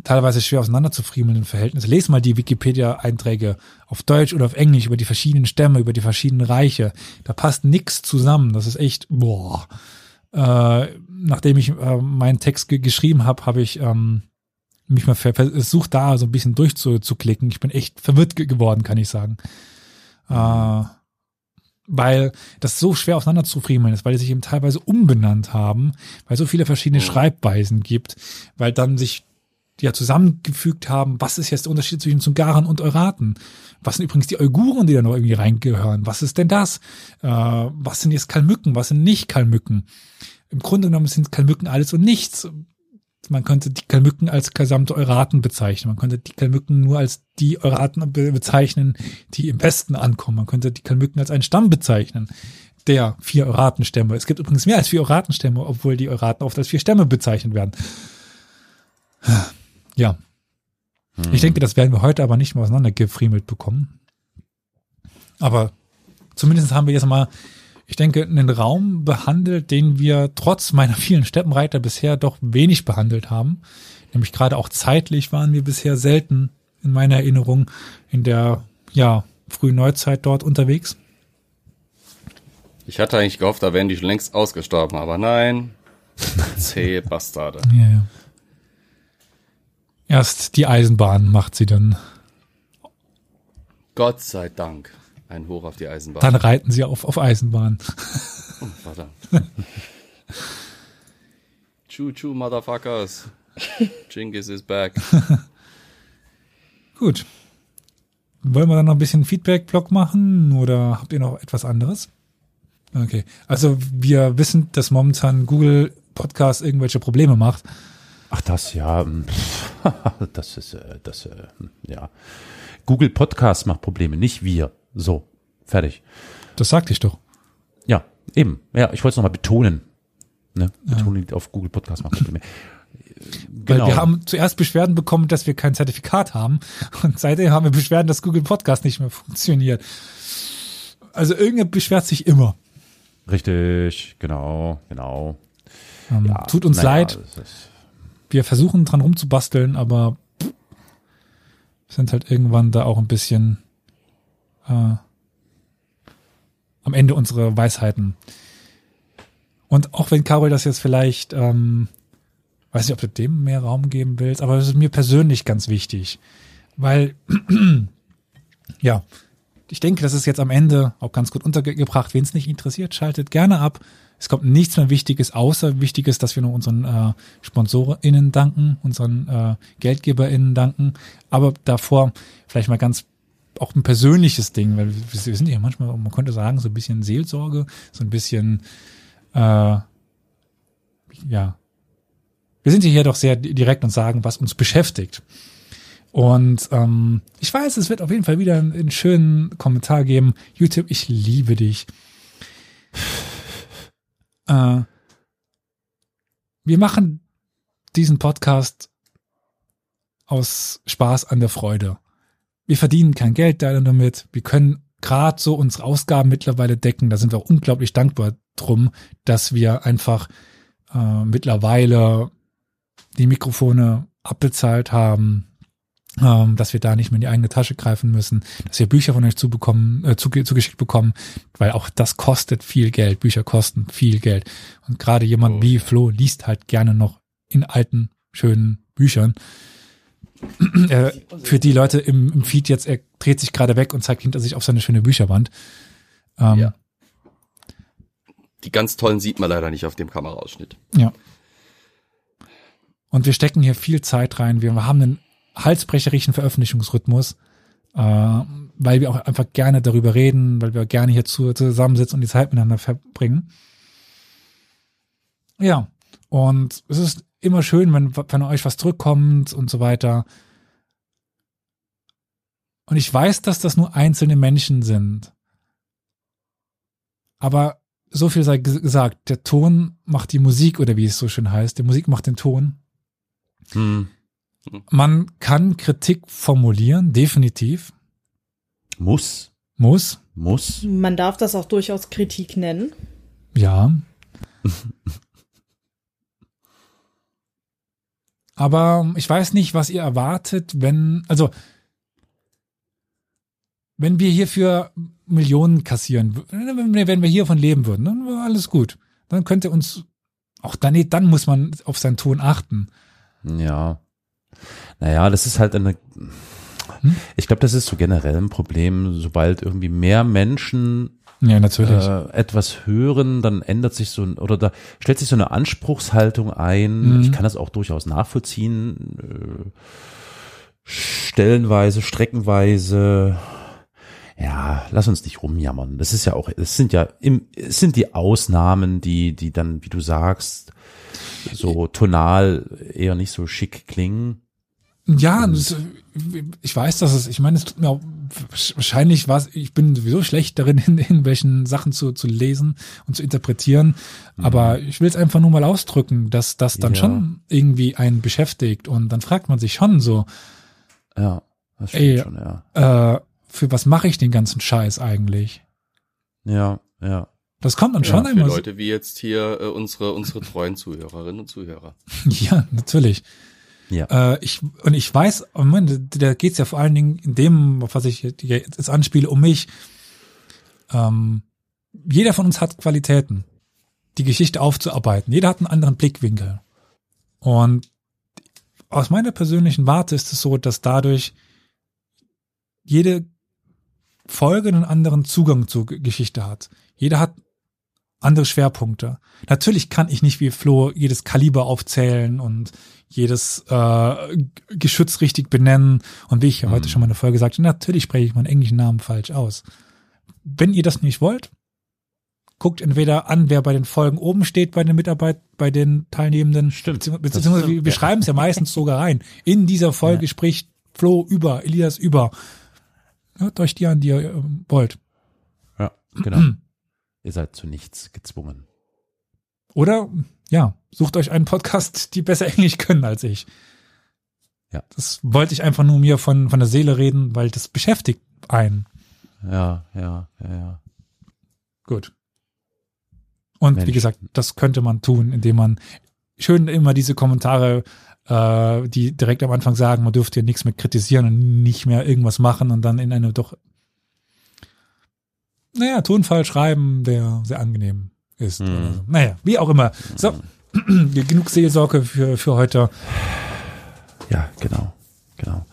teilweise schwer auseinanderzufriemelnden Verhältnisse. Lest mal die Wikipedia-Einträge auf Deutsch oder auf Englisch über die verschiedenen Stämme, über die verschiedenen Reiche. Da passt nix zusammen. Das ist echt, boah. Äh, nachdem ich äh, meinen Text ge geschrieben habe, habe ich ähm, mich mal ver versucht, da so ein bisschen durchzuklicken. Ich bin echt verwirrt ge geworden, kann ich sagen. Äh, weil das so schwer aufeinander zu friemeln ist, weil die sich eben teilweise umbenannt haben, weil so viele verschiedene Mhm. Schreibweisen gibt, weil dann sich ja zusammengefügt haben, was ist jetzt der Unterschied zwischen Zungaren und Euraten? Was sind übrigens die Uiguren, die da noch irgendwie reingehören? Was ist denn das? Äh, was sind jetzt Kalmücken? Was sind nicht Kalmücken? Im Grunde genommen sind Kalmücken alles und nichts. Man könnte die Kalmücken als gesamte Euraten bezeichnen. Man könnte die Kalmücken nur als die Euraten be bezeichnen, die im Westen ankommen. Man könnte die Kalmücken als einen Stamm bezeichnen, der vier Euratenstämme. Es gibt übrigens mehr als vier Euratenstämme, obwohl die Euraten oft als vier Stämme bezeichnet werden. Ja. Ich denke, das werden wir heute aber nicht mehr auseinandergefriemelt bekommen. Aber zumindest haben wir jetzt mal, ich denke, einen Raum behandelt, den wir trotz meiner vielen Steppenreiter bisher doch wenig behandelt haben. Nämlich gerade auch zeitlich waren wir bisher selten in meiner Erinnerung in der, ja, frühen Neuzeit dort unterwegs. Ich hatte eigentlich gehofft, da wären die schon längst ausgestorben, aber nein. Zähe Bastarde. Ja, ja. Erst die Eisenbahn macht sie dann. Gott sei Dank. Ein Hoch auf die Eisenbahn. Dann reiten sie auf, auf Eisenbahn. Oh, verdammt. choo choo, motherfuckers. Genghis is back. Gut. Wollen wir dann noch ein bisschen Feedback-Blog machen oder habt ihr noch etwas anderes? Okay. Also wir wissen, dass momentan Google Podcast irgendwelche Probleme macht. Ach, das, ja. mm, Das ist, äh, das, äh, ja. Google Podcast macht Probleme, nicht wir. So, fertig. Das sagte ich doch. Ja, eben. Ja, ich wollte es nochmal betonen. Ne? Betonen liegt auf Google Podcast macht Probleme. Weil Genau. wir haben zuerst Beschwerden bekommen, dass wir kein Zertifikat haben. Und seitdem haben wir Beschwerden, dass Google Podcast nicht mehr funktioniert. Also irgendwer beschwert sich immer. Richtig, genau, genau. Ähm, Ja, tut uns naja, leid. ist- Wir versuchen dran rumzubasteln, aber sind halt irgendwann da auch ein bisschen äh, am Ende unserer Weisheiten. Und auch wenn Carol das jetzt vielleicht, ähm, weiß nicht, ob du dem mehr Raum geben willst, aber das ist mir persönlich ganz wichtig, weil ja, ich denke, das ist jetzt am Ende auch ganz gut untergebracht. Wen es nicht interessiert, schaltet gerne ab. Es kommt nichts mehr Wichtiges, außer Wichtiges, dass wir nur unseren äh, SponsorInnen danken, unseren äh, GeldgeberInnen danken. Aber davor vielleicht mal ganz auch ein persönliches Ding, weil wir, wir sind ja manchmal, man könnte sagen, so ein bisschen Seelsorge, so ein bisschen, äh, ja. Wir sind hier doch sehr direkt und sagen, was uns beschäftigt. Und ähm, ich weiß, es wird auf jeden Fall wieder einen, einen schönen Kommentar geben. YouTube, ich liebe dich. Äh, wir machen diesen Podcast aus Spaß an der Freude. Wir verdienen kein Geld damit. Wir können gerade so unsere Ausgaben mittlerweile decken. Da sind wir auch unglaublich dankbar drum, dass wir einfach äh, mittlerweile die Mikrofone abbezahlt haben, ähm, dass wir da nicht mehr in die eigene Tasche greifen müssen, dass wir Bücher von euch zubekommen, äh, zuge zugeschickt bekommen, weil auch das kostet viel Geld. Bücher kosten viel Geld. Und gerade jemand Oh, wie. Flo liest halt gerne noch in alten, schönen Büchern. er, für die Leute im, im Feed jetzt, er dreht sich gerade weg und zeigt hinter sich auf seine schöne Bücherwand. Ähm, Ja. Die ganz tollen sieht man leider nicht auf dem Kameraausschnitt. Ja. Und wir stecken hier viel Zeit rein. Wir haben einen halsbrecherischen Veröffentlichungsrhythmus, äh, weil wir auch einfach gerne darüber reden, weil wir gerne hier zu, zusammensitzen und die Zeit miteinander verbringen. Ja. Und es ist immer schön, wenn, wenn euch was zurückkommt und so weiter. Und ich weiß, dass das nur einzelne Menschen sind. Aber so viel sei ges- gesagt, der Ton macht die Musik oder wie es so schön heißt, die Musik macht den Ton. Hm. Man kann Kritik formulieren, definitiv, Muss, muss, muss. Man darf das auch durchaus Kritik nennen. ja. Aber ich weiß nicht, was ihr erwartet, wenn, also, wenn wir hierfür Millionen kassieren, wenn wir hiervon leben würden, dann wäre alles gut. Dann könnt ihr uns auch dann, nee, dann muss man auf seinen Ton achten. Ja. Naja, das ist halt eine. Ich glaube, das ist so generell ein Problem, sobald irgendwie mehr Menschen Ja, natürlich. äh, etwas hören, dann ändert sich so ein, oder da stellt sich so eine Anspruchshaltung ein. Mhm. Ich kann das auch durchaus nachvollziehen. Äh, stellenweise, streckenweise. Ja, lass uns nicht rumjammern. Das ist ja auch, es sind ja im, es sind die Ausnahmen, die, die dann, wie du sagst, so tonal eher nicht so schick klingen. Ja, das, ich weiß, dass es, ich meine, es tut mir auch, wahrscheinlich was, ich bin sowieso schlecht darin, in irgendwelchen Sachen zu, zu lesen und zu interpretieren, aber ich will es einfach nur mal ausdrücken, dass das dann Ja. schon irgendwie einen beschäftigt und dann fragt man sich schon so, Ja, das stimmt Ey, schon, ja. äh, für was mache ich den ganzen Scheiß eigentlich? Ja, ja. Das kommt dann Ja, schon für einmal. Leute wie jetzt hier äh, unsere unsere treuen Zuhörerinnen und Zuhörer. Ja, natürlich. Ja. Äh, ich, und ich weiß, oh Mann, da, geht's ja vor allen Dingen in dem, was ich jetzt anspiele, um mich. Ähm, jeder von uns hat Qualitäten, die Geschichte aufzuarbeiten. Jeder hat einen anderen Blickwinkel. Und aus meiner persönlichen Warte ist es so, dass dadurch jede Folge einen anderen Zugang zur Geschichte hat. Jeder hat andere Schwerpunkte. Natürlich kann ich nicht wie Flo jedes Kaliber aufzählen und jedes äh, Geschütz richtig benennen. Und wie ich ja heute schon mal in der Folge sagte, natürlich spreche ich meinen englischen Namen falsch aus. Wenn ihr das nicht wollt, guckt entweder an, wer bei den Folgen oben steht bei den Mitarbeit, bei den Teilnehmenden. Stimmt. Beziehungs- Beziehungsweise stimmt, wir, wir ja. schreiben es ja meistens sogar rein. In dieser Folge spricht Flo über, Elias über. Hört euch die an, die ihr ähm, wollt. Ja, genau. Ihr seid zu nichts gezwungen. Oder, ja, sucht euch einen Podcast, die besser Englisch können als ich. Ja. Das wollte ich einfach nur mir von, von der Seele reden, weil das beschäftigt einen. Ja, ja, ja, ja. Gut. Und Mensch. wie gesagt, das könnte man tun, indem man schön immer diese Kommentare, äh, die direkt am Anfang sagen, man dürfte hier nichts mehr kritisieren und nicht mehr irgendwas machen und dann in eine doch, naja, Tonfall schreiben, der sehr angenehm ist. Mhm. So. Naja, wie auch immer. So, genug Seelsorge für, für heute. Ja, genau, genau.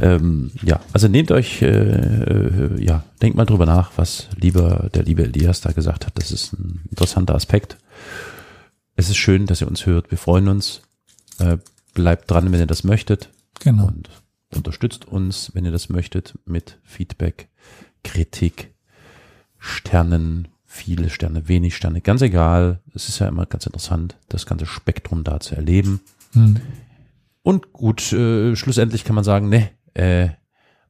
Ähm, ja, also nehmt euch, äh, äh, ja, denkt mal drüber nach, was lieber der liebe Elias da gesagt hat. Das ist ein interessanter Aspekt. Es ist schön, dass ihr uns hört. Wir freuen uns. Äh, bleibt dran, wenn ihr das möchtet. Genau. Und unterstützt uns, wenn ihr das möchtet, mit Feedback, Kritik, Sternen, viele Sterne, wenig Sterne, ganz egal. Es ist ja immer ganz interessant, das ganze Spektrum da zu erleben. Hm. Und gut, äh, schlussendlich kann man sagen, ne, äh,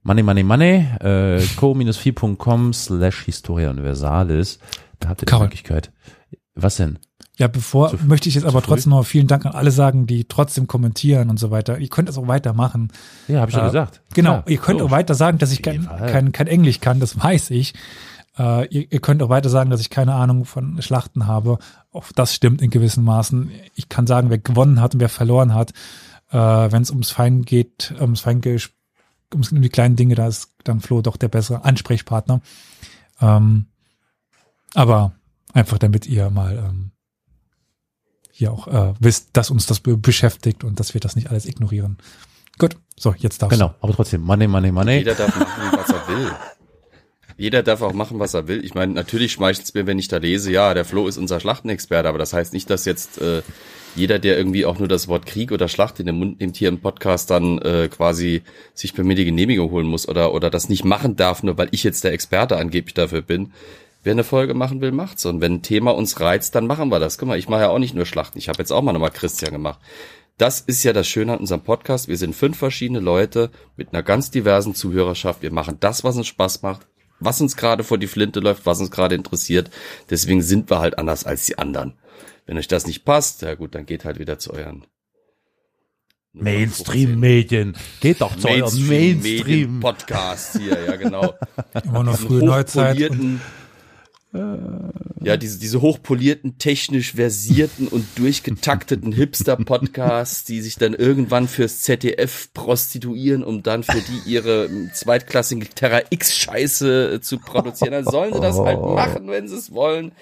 money, money, money, äh, co-4.com slash Historia Universalis. Da habt ihr die Karol. Möglichkeit. Was denn? Ja, bevor Zu- möchte ich jetzt aber trotzdem noch vielen Dank an alle sagen, die trotzdem kommentieren und so weiter. Ihr könnt das auch weitermachen. Ja, habe ich ja Äh, gesagt. Genau, Klar, ihr könnt so. auch weiter sagen, dass ich kein, kein, kein Englisch kann, das weiß ich. Äh, ihr, ihr könnt auch weiter sagen, dass ich keine Ahnung von Schlachten habe. Auch das stimmt in gewissen Maßen. Ich kann sagen, wer gewonnen hat und wer verloren hat. Äh, Wenn es ums Fein geht, ums Feingesch, ums, um die kleinen Dinge, da ist dann Flo doch der bessere Ansprechpartner. Ähm, aber einfach damit ihr mal ähm, hier auch äh, wisst, dass uns das be beschäftigt und dass wir das nicht alles ignorieren. Gut, so, jetzt darfst Genau, aber trotzdem, money, money, money. Jeder darf machen, was er will. Jeder darf auch machen, was er will. Ich meine, natürlich schmeichelt es mir, wenn ich da lese, ja, der Flo ist unser Schlachtenexperte, aber das heißt nicht, dass jetzt äh, jeder, der irgendwie auch nur das Wort Krieg oder Schlacht in den Mund nimmt, hier im Podcast dann äh, quasi sich bei mir die Genehmigung holen muss oder, oder das nicht machen darf, nur weil ich jetzt der Experte angeblich dafür bin. Wer eine Folge machen will, macht's. Und wenn ein Thema uns reizt, dann machen wir das. Guck mal, ich mache ja auch nicht nur Schlachten. Ich habe jetzt auch mal nochmal Christian gemacht. Das ist ja das Schöne an unserem Podcast. Wir sind fünf verschiedene Leute mit einer ganz diversen Zuhörerschaft. Wir machen das, was uns Spaß macht, was uns gerade vor die Flinte läuft, was uns gerade interessiert. Deswegen sind wir halt anders als die anderen. Wenn euch das nicht passt, ja gut, dann geht halt wieder zu euren Mainstream-Medien. Geht doch zu eurem Mainstream. Podcast hier, ja genau. Immer noch frühe Neuzeit. Ja, diese, diese hochpolierten, technisch versierten und durchgetakteten Hipster-Podcasts, die sich dann irgendwann fürs ZDF prostituieren, um dann für die ihre zweitklassige Terra X-Scheiße äh, zu produzieren. Dann sollen sie das halt machen, wenn sie es wollen.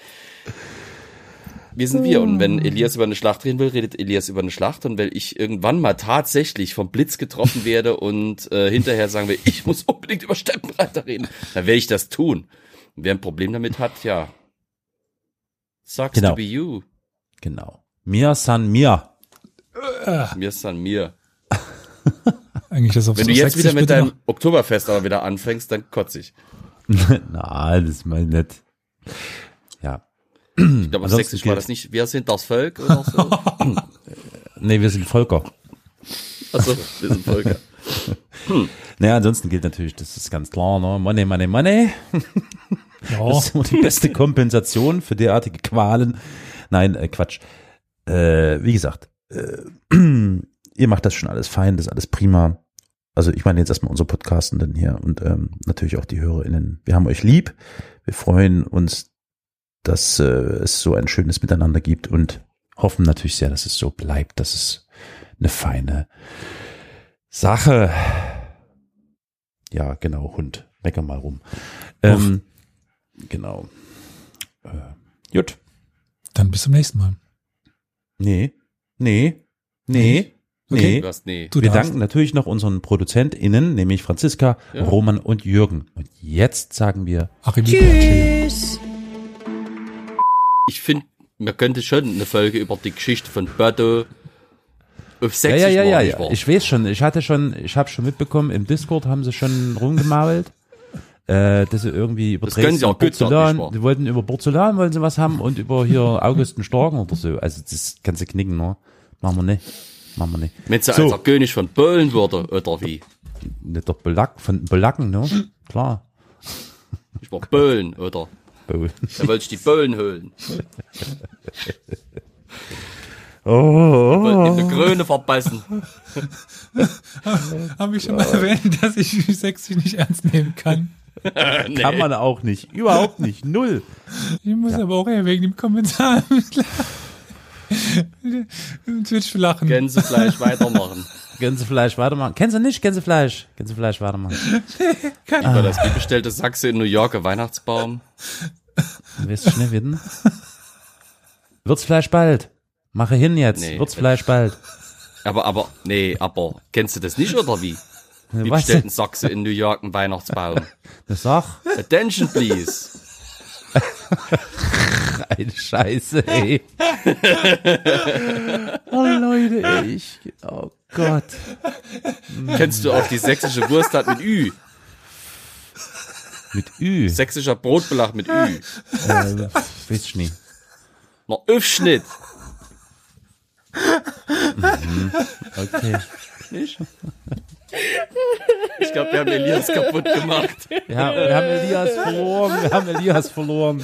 wir sind wir. Und wenn Elias über eine Schlacht reden will, redet Elias über eine Schlacht. Und wenn ich irgendwann mal tatsächlich vom Blitz getroffen werde und äh, hinterher sagen wir, ich muss unbedingt über Steppenreiter reden, dann werde ich das tun. Und wer ein Problem damit hat, ja. Sucks Genau. to be you. Genau. Mir san mir. Mir ist dann mir. Eigentlich das auf Wenn so du jetzt wieder mit deinem noch. Oktoberfest aber wieder anfängst, dann kotze ich. Nein, das ist mal nett. Ja. Ich glaube, auf Sächsisch war das nicht, wir sind das Volk oder so. Nee, wir sind Volker. Also, wir sind Volker. Naja, ansonsten gilt natürlich, das ist ganz klar, ne? Money, money, money. Ja, Das ist immer die beste Kompensation für derartige Qualen. Nein, äh, Quatsch. Äh, wie gesagt, äh, ihr macht das schon alles fein, das ist alles prima. Also ich meine jetzt erstmal unsere Podcastenden hier und ähm, natürlich auch die HörerInnen. Wir haben euch lieb. Wir freuen uns, dass äh, es so ein schönes Miteinander gibt und hoffen natürlich sehr, dass es so bleibt. Das ist eine feine Sache. Ja, genau, Hund. Mecker mal rum. Ähm, genau. Äh, gut. dann bis zum nächsten Mal. Nee. Nee. Nee. Nee. Du hast, nee. Du Wir darfst. danken natürlich noch unseren ProduzentInnen, nämlich Franziska, Ja. Roman und Jürgen. Und jetzt sagen wir. Tschüss. Ich finde, man könnte schon eine Folge über die Geschichte von Bödo auf ja, Sächsisch ja, ja, ja, machen, ja. wahr? Ich weiß schon, ich hatte schon, ich habe schon mitbekommen, im Discord haben sie schon rumgemault, äh, dass sie irgendwie über Das können sie auch Porzellan, die wollten über Porzellan wollen sie was haben und über hier Augusten Starken oder so. Also das kannst du knicken, ne? Machen wir nicht. Machen wir nicht. Wenn sie So. als der König von Polen wurde, oder wie? Nicht der Belack, von Belacken, ne? Klar. Ich war Polen, oder? Bowl. Da wollte ich die Polen holen. Oh, oh, Wollte ihm eine Krone verpassen. Habe ich schon mal erwähnt, dass ich Sächsisch nicht ernst nehmen kann. nee. Kann man auch nicht. Überhaupt nicht. Null. Ich muss aber auch eher wegen dem Kommentar im Twitch lachen. Gänsefleisch weitermachen. Gänsefleisch weitermachen. Kennst du nicht? Gänsefleisch. Gänsefleisch weitermachen. War das wie bestellte Sachse in New York, ein Weihnachtsbaum? Du schnell wieder? Wirtsfleisch bald. Mache hin jetzt. Nee. Wirtsfleisch bald. Aber, aber, nee, aber, kennst du das nicht, oder wie? Wie denn? ein Sachse in New York einen Weihnachtsbaum? Das sag. Attention, please. Eine Scheiße, ey. oh Leute, ey, ich. Oh Gott. Kennst du auch die sächsische Wurstart mit Ü? Mit Ü. Sächsischer Brotbelag mit Ü. Äh, weiß ich nicht. Na, Öffschnitt. Okay. Ich glaube, wir haben Elias kaputt gemacht. Ja, wir haben Elias verloren. Wir haben Elias verloren.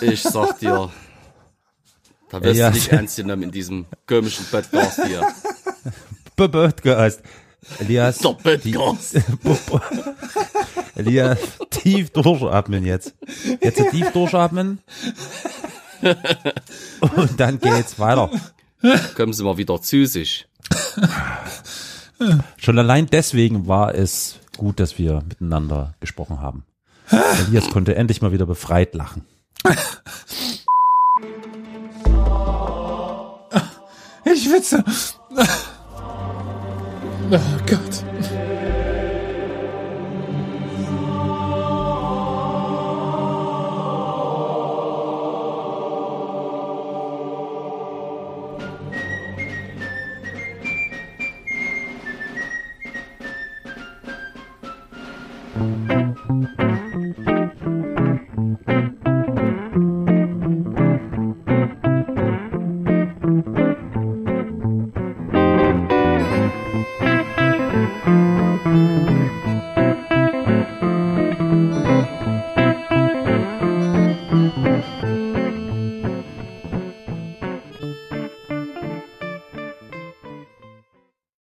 Ich sag dir, da wirst Elias. du nicht ernst genommen in diesem komischen Podcast hier. Podcast. Elias. Der Podcast. Elias, tief durchatmen jetzt. Jetzt tief durchatmen. Und dann geht's weiter. Kommen Sie mal wieder zu sich. Schon allein deswegen war es gut, dass wir miteinander gesprochen haben. Elias konnte endlich mal wieder befreit lachen. Ich witze. Oh Gott.